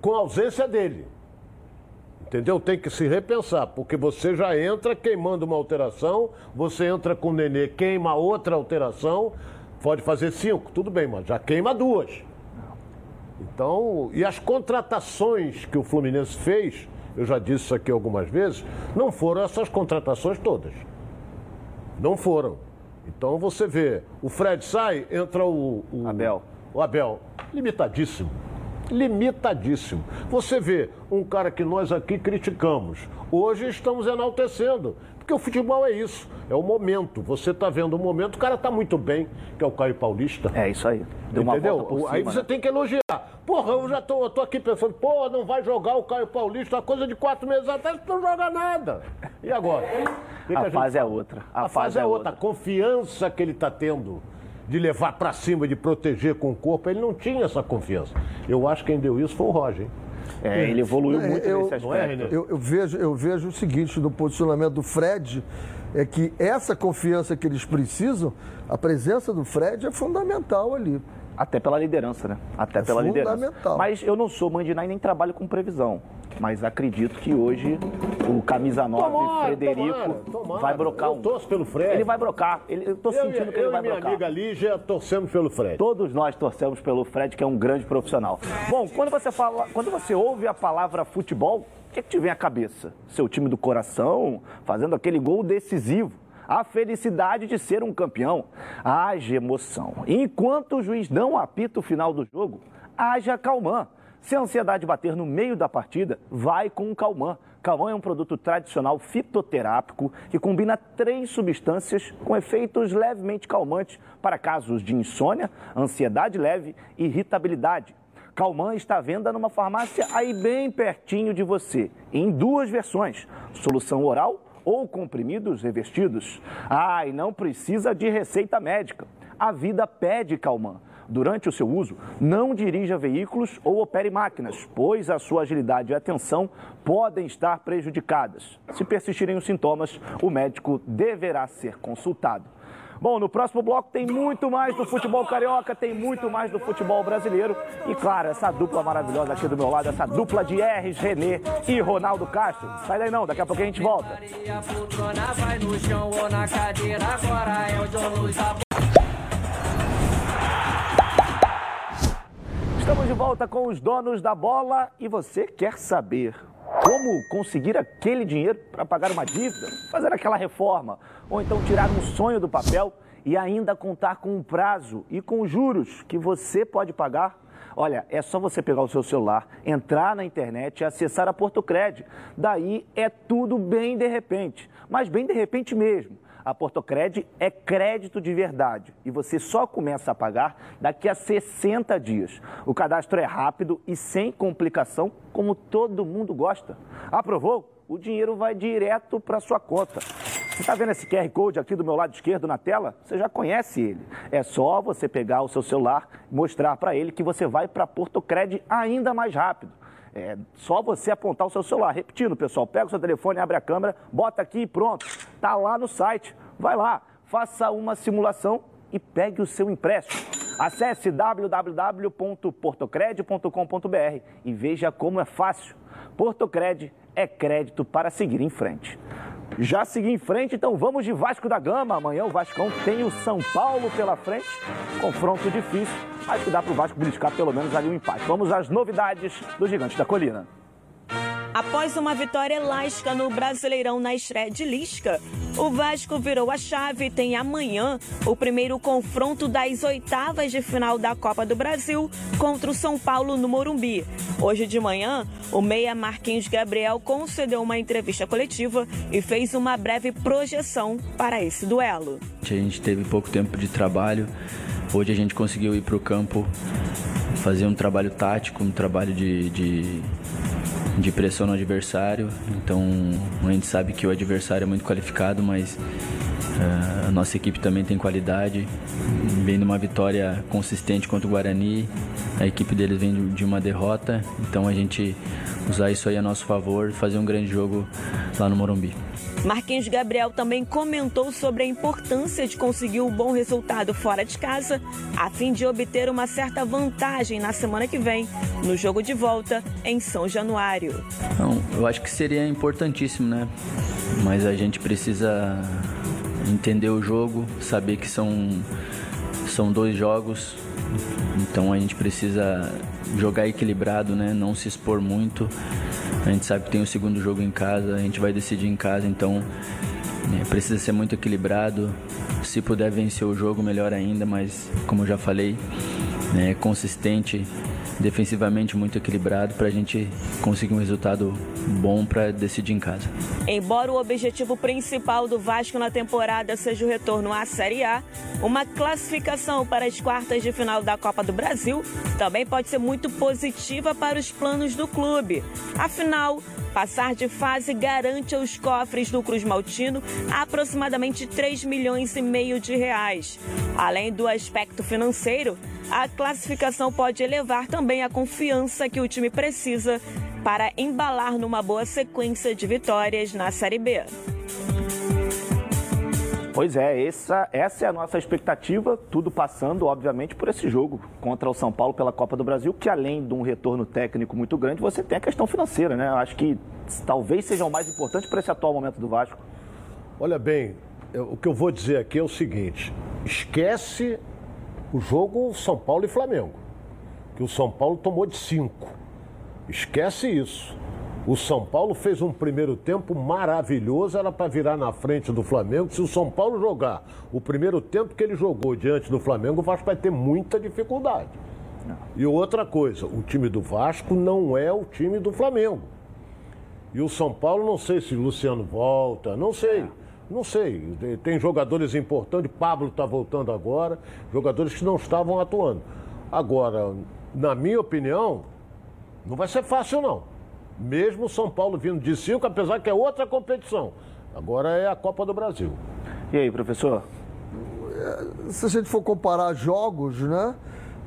com a ausência dele. Entendeu? Tem que se repensar, porque você já entra queimando uma alteração, você entra com o Nenê, queima outra alteração, pode fazer cinco, tudo bem, mas já queima duas. Então, e as contratações que o Fluminense fez, eu já disse isso aqui algumas vezes, não foram essas contratações todas. Não foram. Então você vê, o Fred sai, entra o, o Abel. O Abel, limitadíssimo. Limitadíssimo. Você vê um cara que nós aqui criticamos, hoje estamos enaltecendo. Porque o futebol é isso, é o momento. Você está vendo o momento, o cara está muito bem, que é o Caio Paulista. É isso aí. Deu uma Entendeu? volta por Aí cima, você né? tem que elogiar. Porra, eu já tô, eu tô aqui pensando, pô, não vai jogar o Caio Paulista, uma coisa de quatro meses atrás, não joga nada. E agora? Que A gente fase é fala? outra. A, fase é outra. A confiança que ele está tendo de levar para cima, de proteger com o corpo, ele não tinha essa confiança. Eu acho que quem deu isso foi o Roger. hein? É, ele evoluiu É, muito eu, nesse aspecto. não é, Renê? eu, eu vejo, eu vejo o seguinte no posicionamento do Fred, é que essa confiança que eles precisam, a presença do Fred é fundamental ali. Até pela liderança, né? Até É pela liderança. Mas eu não sou mãe de Nai nem trabalho com previsão. Mas acredito que hoje o camisa 9, Tomara, Frederico, tomara, tomara. vai brocar Eu um. torço pelo Fred. Ele vai brocar. Ele, eu tô Eu, sentindo que eu ele vai e minha brocar. amiga Lígia torcemos pelo Fred. Todos nós torcemos pelo Fred, que é um grande profissional. Bom, quando você fala, quando você ouve a palavra futebol, o que, que te vem à cabeça? Seu time do coração, fazendo aquele gol decisivo. A felicidade de ser um campeão. Haja emoção. Enquanto o juiz não apita o final do jogo, haja calmã. Se a ansiedade bater no meio da partida, vai com o calmã. Calmã é um produto tradicional fitoterápico que combina três substâncias com efeitos levemente calmantes para casos de insônia, ansiedade leve e irritabilidade. Calmã está à venda numa farmácia aí bem pertinho de você, em duas versões: solução oral ou comprimidos revestidos. Ah, e não precisa de receita médica. A vida pede Calmã. Durante o seu uso, não dirija veículos ou opere máquinas, pois a sua agilidade e atenção podem estar prejudicadas. Se persistirem os sintomas, o médico deverá ser consultado. Bom, no próximo bloco tem muito mais do futebol carioca, tem muito mais do futebol brasileiro. E claro, essa dupla maravilhosa aqui do meu lado, essa dupla de R's, Renê e Ronaldo Castro. Sai daí não, daqui a pouco a gente volta. Estamos de volta com os donos da bola e você quer saber como conseguir aquele dinheiro para pagar uma dívida, fazer aquela reforma ou então tirar um sonho do papel e ainda contar com um prazo e com juros que você pode pagar? Olha, é só você pegar o seu celular, entrar na internet e acessar a Portocred. Daí é tudo bem de repente, mas bem de repente mesmo. A Portocred é crédito de verdade e você só começa a pagar daqui a 60 dias. O cadastro é rápido e sem complicação, como todo mundo gosta. Aprovou? O dinheiro vai direto para sua conta. Você está vendo esse QR Code aqui do meu lado esquerdo na tela? Você já conhece ele. É só você pegar o seu celular e mostrar para ele que você vai para Portocred ainda mais rápido. É só você apontar o seu celular. Repetindo, pessoal, pega o seu telefone, abre a câmera, bota aqui e pronto. Tá lá no site. Vai lá, faça uma simulação e pegue o seu empréstimo. Acesse www.portocred.com.br e veja como é fácil. Portocred é crédito para seguir em frente. Já seguir em frente, então vamos de Vasco da Gama. Amanhã o Vascão tem o São Paulo pela frente. Confronto difícil, mas que dá para o Vasco beliscar pelo menos ali um empate. Vamos às novidades do Gigante da Colina. Após uma vitória elástica no Brasileirão na estreia de Lisca, o Vasco virou a chave e tem amanhã o primeiro confronto das oitavas de final da Copa do Brasil contra o São Paulo no Morumbi. Hoje de manhã, o meia Marquinhos Gabriel concedeu uma entrevista coletiva e fez uma breve projeção para esse duelo. A gente teve pouco tempo de trabalho. Hoje a gente conseguiu ir para o campo, fazer um trabalho tático, um trabalho de, de, de pressão no adversário. Então a gente sabe que o adversário é muito qualificado, mas uh, a nossa equipe também tem qualidade. Vem de uma vitória consistente contra o Guarani, a equipe deles vem de uma derrota. Então a gente usar isso aí a nosso favor, fazer um grande jogo lá no Morumbi. Marquinhos Gabriel também comentou sobre a importância de conseguir um bom resultado fora de casa, a fim de obter uma certa vantagem na semana que vem, no jogo de volta em São Januário. Não, eu acho que seria importantíssimo, né? Mas a gente precisa entender o jogo, saber que são, são dois jogos, então a gente precisa jogar equilibrado, né? Não se expor muito. A gente sabe que tem o segundo jogo em casa, a gente vai decidir em casa, então é, precisa ser muito equilibrado. Se puder vencer o jogo, melhor ainda, mas como eu já falei, é consistente, defensivamente muito equilibrado para a gente conseguir um resultado bom para decidir em casa. Embora o objetivo principal do Vasco na temporada seja o retorno à Série A, uma classificação para as quartas de final da Copa do Brasil também pode ser muito positiva para os planos do clube. Afinal, Passar de fase garante aos cofres do Cruz Maltino aproximadamente 3 milhões e meio de reais. Além do aspecto financeiro, a classificação pode elevar também a confiança que o time precisa para embalar numa boa sequência de vitórias na Série B. Pois é, essa, essa é a nossa expectativa, tudo passando, obviamente, por esse jogo contra o São Paulo pela Copa do Brasil, que além de um retorno técnico muito grande, você tem a questão financeira, né? Eu acho que talvez seja o mais importante para esse atual momento do Vasco. Olha bem, eu- o que eu vou dizer aqui é o seguinte: esquece o jogo São Paulo e Flamengo, que o São Paulo tomou de cinco. Esquece isso. O São Paulo fez um primeiro tempo maravilhoso, era para virar na frente do Flamengo. Se o São Paulo jogar o primeiro tempo que ele jogou diante do Flamengo, o Vasco vai ter muita dificuldade. E outra coisa, o time do Vasco não é o time do Flamengo. E o São Paulo, não sei se Luciano volta, não sei. Não sei. Tem- Tem jogadores importantes, Pablo está voltando agora, jogadores que não estavam atuando. Agora, na minha opinião, não vai ser fácil, não. Mesmo o São Paulo vindo de cinco, apesar que é outra competição. Agora é a Copa do Brasil. E aí, professor? se a gente for comparar jogos, né?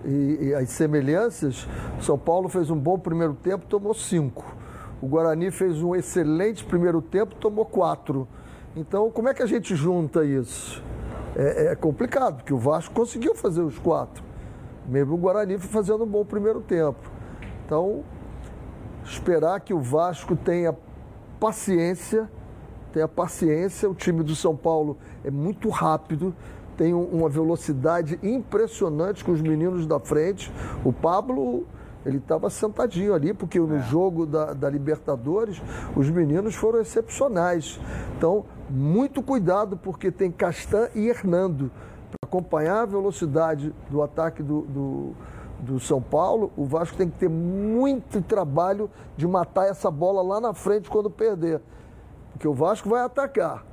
E, e as semelhanças, São Paulo fez um bom primeiro tempo, tomou cinco. O Guarani fez um excelente primeiro tempo, tomou quatro. Então, como é que a gente junta isso? É, é complicado, porque o Vasco conseguiu fazer os quatro. Mesmo o Guarani fazendo um bom primeiro tempo. Então, esperar que o Vasco tenha paciência, tenha paciência. O time do São Paulo é muito rápido, tem um- uma velocidade impressionante com os meninos da frente. O Pablo, ele estava sentadinho ali, porque no jogo da, da Libertadores, os meninos foram excepcionais. Então, muito cuidado, porque tem Castan e Hernando. Para acompanhar a velocidade do ataque do, do, do São Paulo, o Vasco tem que ter muito trabalho de matar essa bola lá na frente quando perder. Porque o Vasco vai atacar.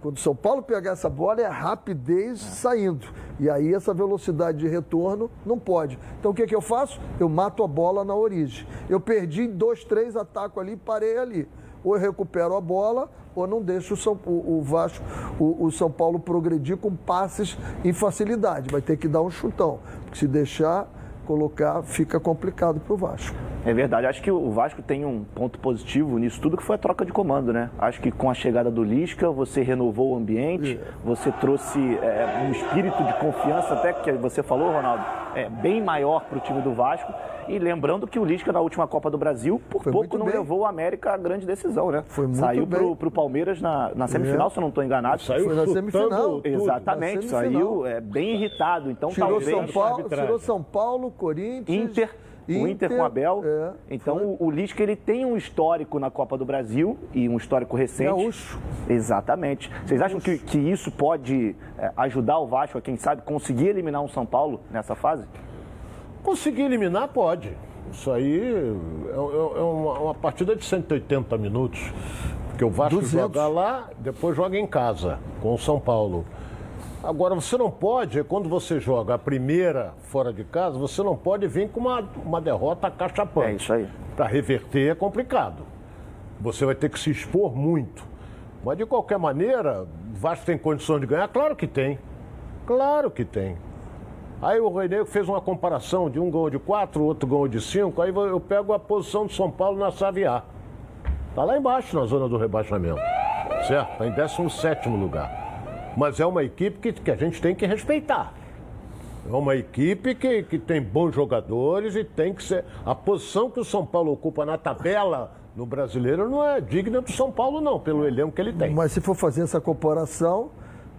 Quando o São Paulo pegar essa bola, é rapidez saindo. E aí essa velocidade de retorno não pode. Então o que, que eu faço? Eu mato a bola na origem. Eu perdi dois, três, ataco ali e parei ali. Ou eu recupero a bola, ou não deixo o, São, o, o Vasco, o, o São Paulo progredir com passes em facilidade. Vai ter que dar um chutão. Porque se deixar colocar, fica complicado para o Vasco. É verdade, acho que o Vasco tem um ponto positivo nisso tudo que foi a troca de comando, né? Acho que com a chegada do Lisca, você renovou o ambiente, você trouxe é, um espírito de confiança, até que você falou, Ronaldo, é, bem maior para o time do Vasco. E lembrando que o Lisca na última Copa do Brasil, por Foi pouco não bem. levou o América à grande decisão, né? Foi muito Saiu bem. pro, pro Palmeiras na, na semifinal, É. se eu não estou enganado. Saiu Foi na semifinal. tudo. Exatamente, Na semifinal. saiu é, bem irritado. Então Tirou talvez. São, Paulo, tirou São Paulo, Corinthians. Inter, o Inter com o Abel. é, então foi. o, o Lisca ele tem um histórico na Copa do Brasil e um histórico recente. Gaúcho. Exatamente. Vocês acham que, que isso pode é, ajudar o Vasco a, quem sabe, conseguir eliminar um São Paulo nessa fase? Conseguir eliminar, pode. Isso aí é, é- é uma, uma partida de 180 minutos. Porque o Vasco 200. joga lá, depois joga em casa, com o São Paulo. Agora, você não pode, quando você joga a primeira fora de casa, você não pode vir com uma, uma derrota cachapante. É isso aí. Para reverter é complicado. Você vai ter que se expor muito. Mas, de qualquer maneira, o Vasco tem condição de ganhar? Claro que tem. Claro que tem. Aí o Rui Negro fez uma comparação de um gol de quatro, outro gol de cinco. Aí eu pego a posição do São Paulo na Saviá. Está lá embaixo, na zona do rebaixamento. Certo? Está em 17 lugar. Mas é uma equipe que, que a gente tem que respeitar. É uma equipe que, que tem bons jogadores e tem que ser. A posição que o São Paulo ocupa na tabela no brasileiro não é digna do São Paulo, não, pelo elenco que ele tem. Mas se for fazer essa comparação,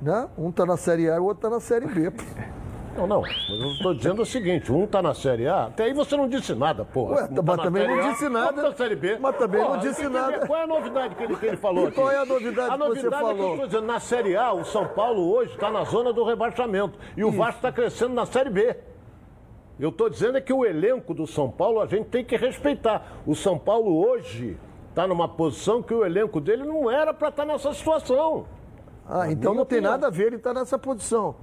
né? Um tá na Série A e o outro tá na Série B. Não, não. Mas eu estou dizendo o seguinte: um tá na Série A, até aí você não disse nada, porra. Ué, Um mas também não disse nada. outro na Série B. Mas também não Porra, disse que ver nada. Qual é a novidade que ele, que ele falou E qual é a novidade A que você novidade é que eu falou? estou dizendo, na Série A, o São Paulo hoje está na zona do rebaixamento. E o Vasco está crescendo na Série B. Eu estou dizendo é que o elenco do São Paulo a gente tem que respeitar. O São Paulo hoje está numa posição que o elenco dele não era para estar nessa situação. Ah, então não tem nada a ver ele estar nessa posição.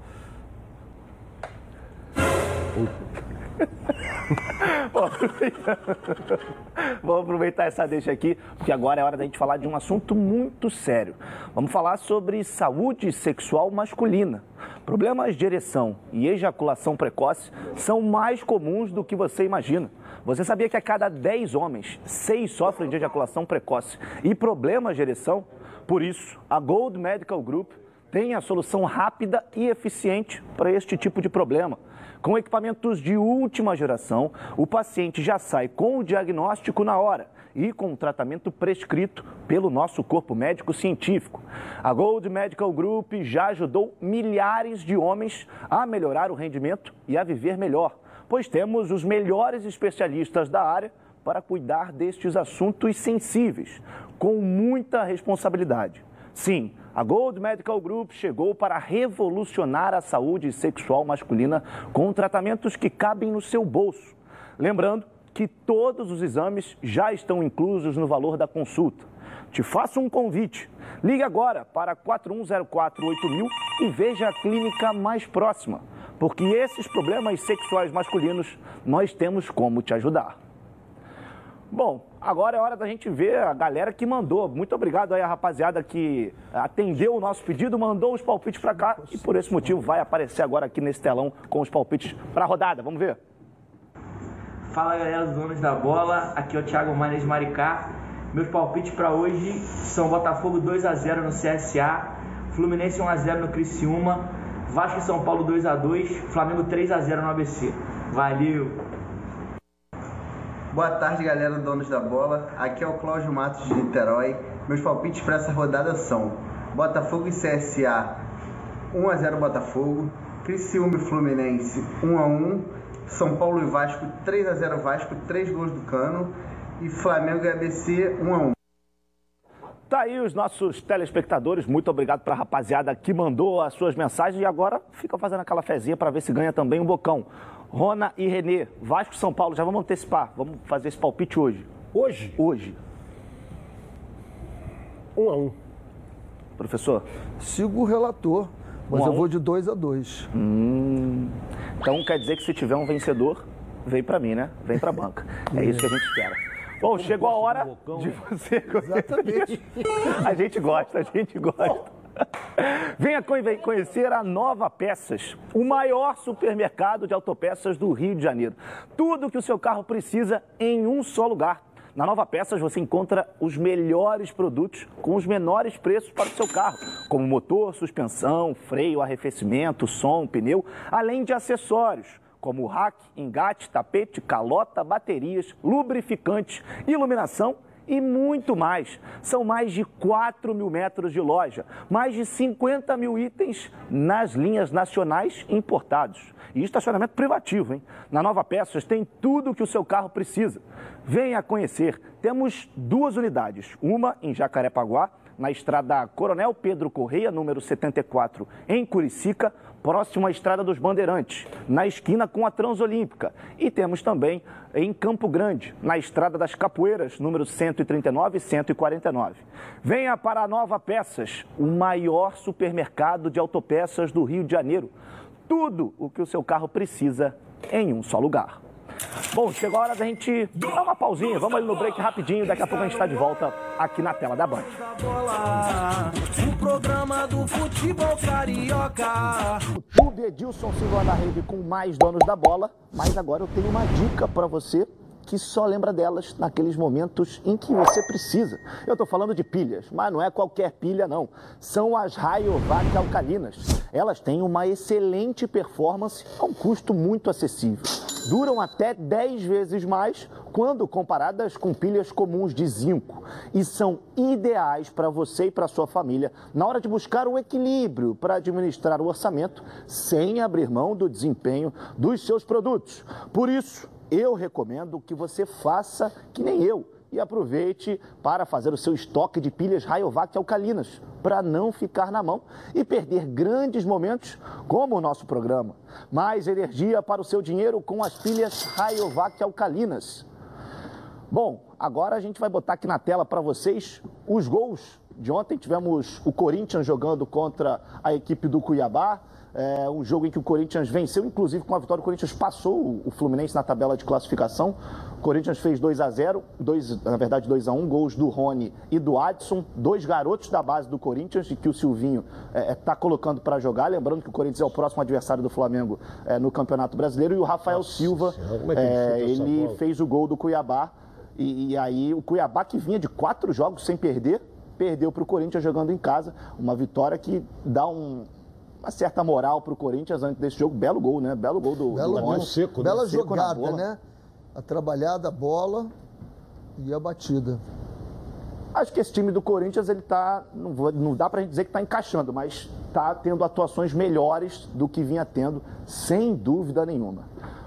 Vamos (laughs) aproveitar essa deixa aqui, porque agora é hora da gente falar de um assunto muito sério. Vamos falar sobre saúde sexual masculina. Problemas de ereção e ejaculação precoce são mais comuns do que você imagina. Você sabia que a cada 10 homens, 6 sofrem de ejaculação precoce e problemas de ereção? Por isso, a Gold Medical Group tem a solução rápida e eficiente para este tipo de problema. Com equipamentos de última geração, o paciente já sai com o diagnóstico na hora e com o tratamento prescrito pelo nosso corpo médico científico. A Gold Medical Group já ajudou milhares de homens a melhorar o rendimento e a viver melhor, pois temos os melhores especialistas da área para cuidar destes assuntos sensíveis, com muita responsabilidade. Sim, a Gold Medical Group chegou para revolucionar a saúde sexual masculina com tratamentos que cabem no seu bolso. Lembrando que todos os exames já estão inclusos no valor da consulta. Te faço um convite. Ligue agora para 41048000 e veja a clínica mais próxima, porque esses problemas sexuais masculinos nós temos como te ajudar. Bom, agora é hora da gente ver a galera que mandou. Muito obrigado aí a rapaziada que atendeu o nosso pedido, mandou os palpites para cá e por esse motivo vai aparecer agora aqui nesse telão com os palpites para a rodada. Vamos ver. Fala galera dos donos da bola, aqui é o Thiago Manes de Maricá. Meus palpites para hoje são Botafogo 2 a 0 no CSA, Fluminense 1 a 0 no Criciúma, Vasco e São Paulo 2 a 2, Flamengo 3 a 0 no ABC. Valeu. Boa tarde, galera donos da bola. Aqui é o Cláudio Matos de Niterói. Meus palpites para essa rodada são: Botafogo e CSA 1 a 0 Botafogo, Criciúma e Fluminense 1 a 1, São Paulo e Vasco 3 a 0 Vasco, 3 gols do Cano e Flamengo e ABC 1 a 1. Tá aí os nossos telespectadores. Muito obrigado para a rapaziada que mandou as suas mensagens e agora fica fazendo aquela fezinha para ver se ganha também um bocão. Rona e Renê, Vasco São Paulo, já vamos antecipar. Vamos fazer esse palpite hoje. Hoje? Hoje. Um a um. Professor? Sigo o relator, mas Um eu um? vou de 2 a 2 Hum, então quer dizer que se tiver um vencedor, vem para mim, né? Vem para a banca. É isso que a gente espera. Bom, chegou a hora de você. Exatamente. (laughs) a gente gosta, a gente gosta. (laughs) Venha conhe- conhecer a Nova Peças, o maior supermercado de autopeças do Rio de Janeiro. Tudo que o seu carro precisa em um só lugar. Na Nova Peças você encontra os melhores produtos com os menores preços para o seu carro, como motor, suspensão, freio, arrefecimento, som, pneu, além de acessórios como rack, engate, tapete, calota, baterias, lubrificantes, iluminação e muito mais. São mais de 4 mil metros de loja, mais de 50 mil itens nas linhas nacionais importados. E estacionamento privativo, hein? Na Nova Peças tem tudo o que o seu carro precisa. Venha conhecer. Temos duas unidades, uma em Jacarepaguá, na estrada Coronel Pedro Correia, número 74, em Curicica, próximo à Estrada dos Bandeirantes, na esquina com a Transolímpica. E temos também em Campo Grande, na Estrada das Capoeiras, número 139 e 149. Venha para a Nova Peças, o maior supermercado de autopeças do Rio de Janeiro. Tudo o que o seu carro precisa em um só lugar. Bom, chegou a hora da gente dar uma pausinha. Vamos ali no break rapidinho. Daqui a pouco a gente está de volta aqui na tela da Band. O programa do futebol carioca. YouTube Edilson Silva da Rede com mais donos da bola. Mas agora eu tenho uma dica para você que só lembra delas naqueles momentos em que você precisa. Eu estou falando de pilhas, mas não é qualquer pilha não. São as Rayovac alcalinas. Elas têm uma excelente performance a um custo muito acessível. Duram até 10 vezes mais quando comparadas com pilhas comuns de zinco e são ideais para você e para sua família na hora de buscar o equilíbrio para administrar o orçamento sem abrir mão do desempenho dos seus produtos. Por isso, eu recomendo que você faça que nem eu e aproveite para fazer o seu estoque de pilhas Rayovac alcalinas, para não ficar na mão e perder grandes momentos como o nosso programa. Mais energia para o seu dinheiro com as pilhas Rayovac alcalinas. Bom, agora a gente vai botar aqui na tela para vocês os gols de ontem. Tivemos o Corinthians jogando contra a equipe do Cuiabá. É um jogo em que o Corinthians venceu, inclusive com a vitória, o Corinthians passou o- Fluminense na tabela de classificação. O Corinthians fez 2 a 0 dois, na verdade 2 a 1 gols do Rony e do Adson, dois garotos da base do Corinthians, e que o Silvinho está colocando para jogar. Lembrando que o Corinthians é o próximo adversário do Flamengo é, no Campeonato Brasileiro. E o Rafael Silva, Senhora, é ele é, ele fez o gol do Cuiabá. E, e aí o Cuiabá que vinha de quatro jogos sem perder, perdeu para o Corinthians jogando em casa. Uma vitória que dá um, uma certa moral para o Corinthians antes desse jogo. Belo gol, né? Belo gol do, Belo do gol. Seco, né? Bela Seco jogada, né? A trabalhada, a bola e a batida. Acho que esse time do Corinthians, ele tá. Não, vou- não dá pra gente dizer que tá encaixando, mas tá tendo atuações melhores do que vinha tendo, sem dúvida nenhuma.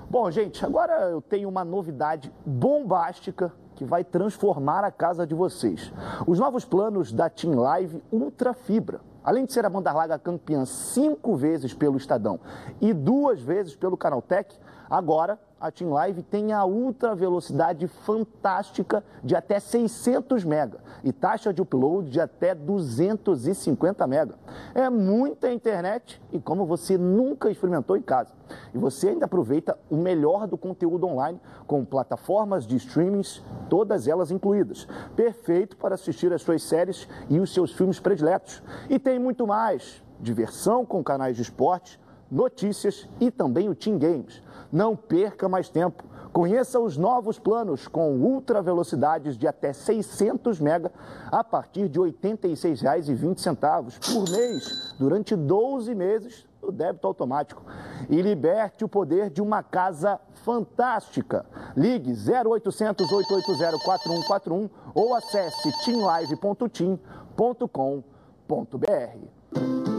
Bom, gente, agora eu tenho uma novidade bombástica que vai transformar a casa de vocês. Os novos planos da Team Live Ultra Fibra. Além de ser a banda larga campeã cinco vezes pelo Estadão e duas vezes pelo Canaltech, agora a Team Live tem a ultra velocidade fantástica de até 600 mega e taxa de upload de até 250 mega. É muita internet e como você nunca experimentou em casa. E você ainda aproveita o melhor do conteúdo online com plataformas de streamings, todas elas incluídas. Perfeito para assistir as suas séries e os seus filmes prediletos. E tem muito mais: diversão com canais de esporte, notícias e também o Team Games. Não perca mais tempo. Conheça os novos planos com ultra velocidades de até 600 mega a partir de R$ 86,20 por mês durante 12 meses do débito automático. E liberte o poder de uma casa fantástica. Ligue 0800 880 4141 ou acesse teamlive.team.com.br.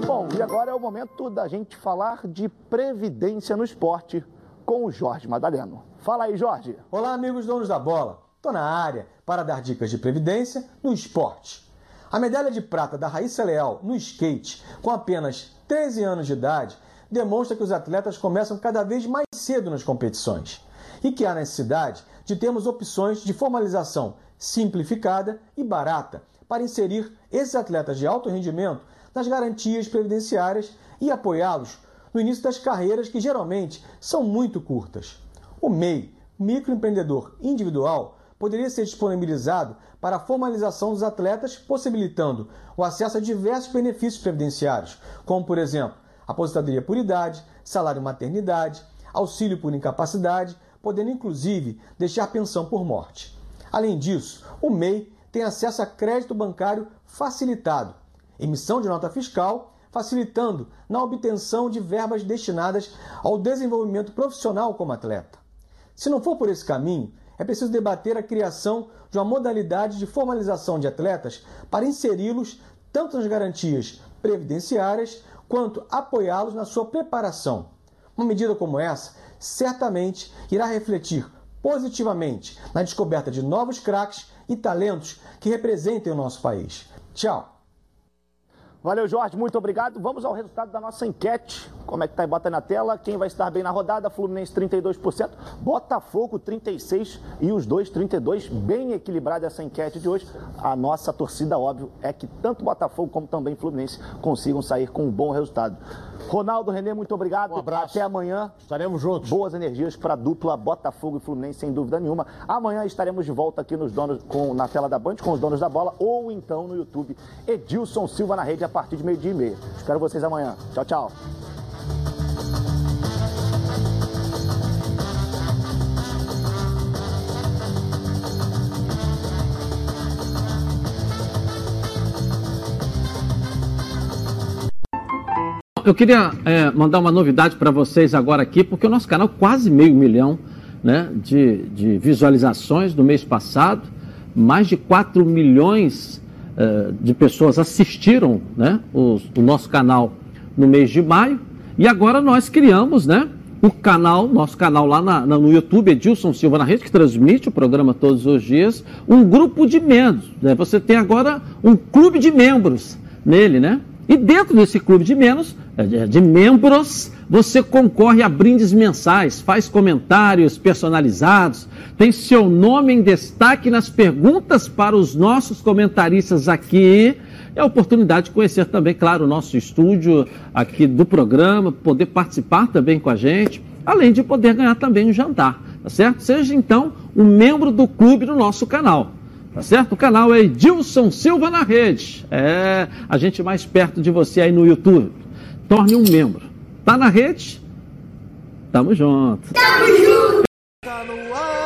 Bom, e agora é o momento da gente falar de previdência no esporte com o Jorge Madaleno. Fala aí, Jorge. Olá, amigos donos da bola. Tô na área para dar dicas de previdência no esporte. A medalha de prata da Raíssa Leal no skate, com apenas 13 anos de idade, demonstra que os atletas começam cada vez mais cedo nas competições e que há necessidade de termos opções de formalização simplificada e barata para inserir esses atletas de alto rendimento nas garantias previdenciárias e apoiá-los no início das carreiras que geralmente são muito curtas. O MEI, microempreendedor individual, poderia ser disponibilizado para a formalização dos atletas, possibilitando o acesso a diversos benefícios previdenciários, como, por exemplo, aposentadoria por idade, salário maternidade, auxílio por incapacidade, podendo inclusive deixar pensão por morte. Além disso, o MEI tem acesso a crédito bancário facilitado, emissão de nota fiscal, facilitando na obtenção de verbas destinadas ao desenvolvimento profissional como atleta. Se não for por esse caminho, é preciso debater a criação de uma modalidade de formalização de atletas para inseri-los tanto nas garantias previdenciárias quanto apoiá-los na sua preparação. Uma medida como essa certamente irá refletir positivamente na descoberta de novos craques e talentos que representem o nosso país. Tchau! Valeu, Jorge, muito obrigado. Vamos ao resultado da nossa enquete. Como é que tá aí? Bota na tela. Quem vai estar bem na rodada? Fluminense 32%, Botafogo 36% e os dois 32%. Bem equilibrada essa enquete de hoje. A nossa torcida, óbvio, é que tanto Botafogo como também Fluminense consigam sair com um bom resultado. Ronaldo, Renê, muito obrigado. Um abraço. Até amanhã. Estaremos juntos. Boas energias para a dupla Botafogo e Fluminense, sem dúvida nenhuma. Amanhã estaremos de volta aqui nos donos, com, na tela da Band com os donos da bola ou então no YouTube. Edilson Silva na rede a partir de meio-dia e meia. Espero vocês amanhã. Tchau, tchau. Eu queria é, mandar uma novidade para vocês agora aqui, porque o nosso canal quase meio milhão né, de, de visualizações no mês passado, mais de 4 milhões é, de pessoas assistiram né, o nosso canal no mês de maio, e agora nós criamos né, o canal, nosso canal lá na- na- no YouTube, Edilson Silva na Rede, que transmite o programa todos os dias, um grupo de membros. né? Você tem agora um clube de membros nele, né? E dentro desse clube de menos, de de membros, você concorre a brindes mensais, faz comentários personalizados, tem seu nome em destaque nas perguntas para os nossos comentaristas aqui. É a oportunidade de conhecer também, claro, o nosso estúdio aqui do programa, poder participar também com a gente, além de poder ganhar também um jantar, tá certo? Seja então um membro do clube no nosso canal. Tá certo? O canal é Edilson Silva na rede. É a gente mais perto de você aí no YouTube. Torne um membro. Tá na rede? Tamo junto. Tá no ar.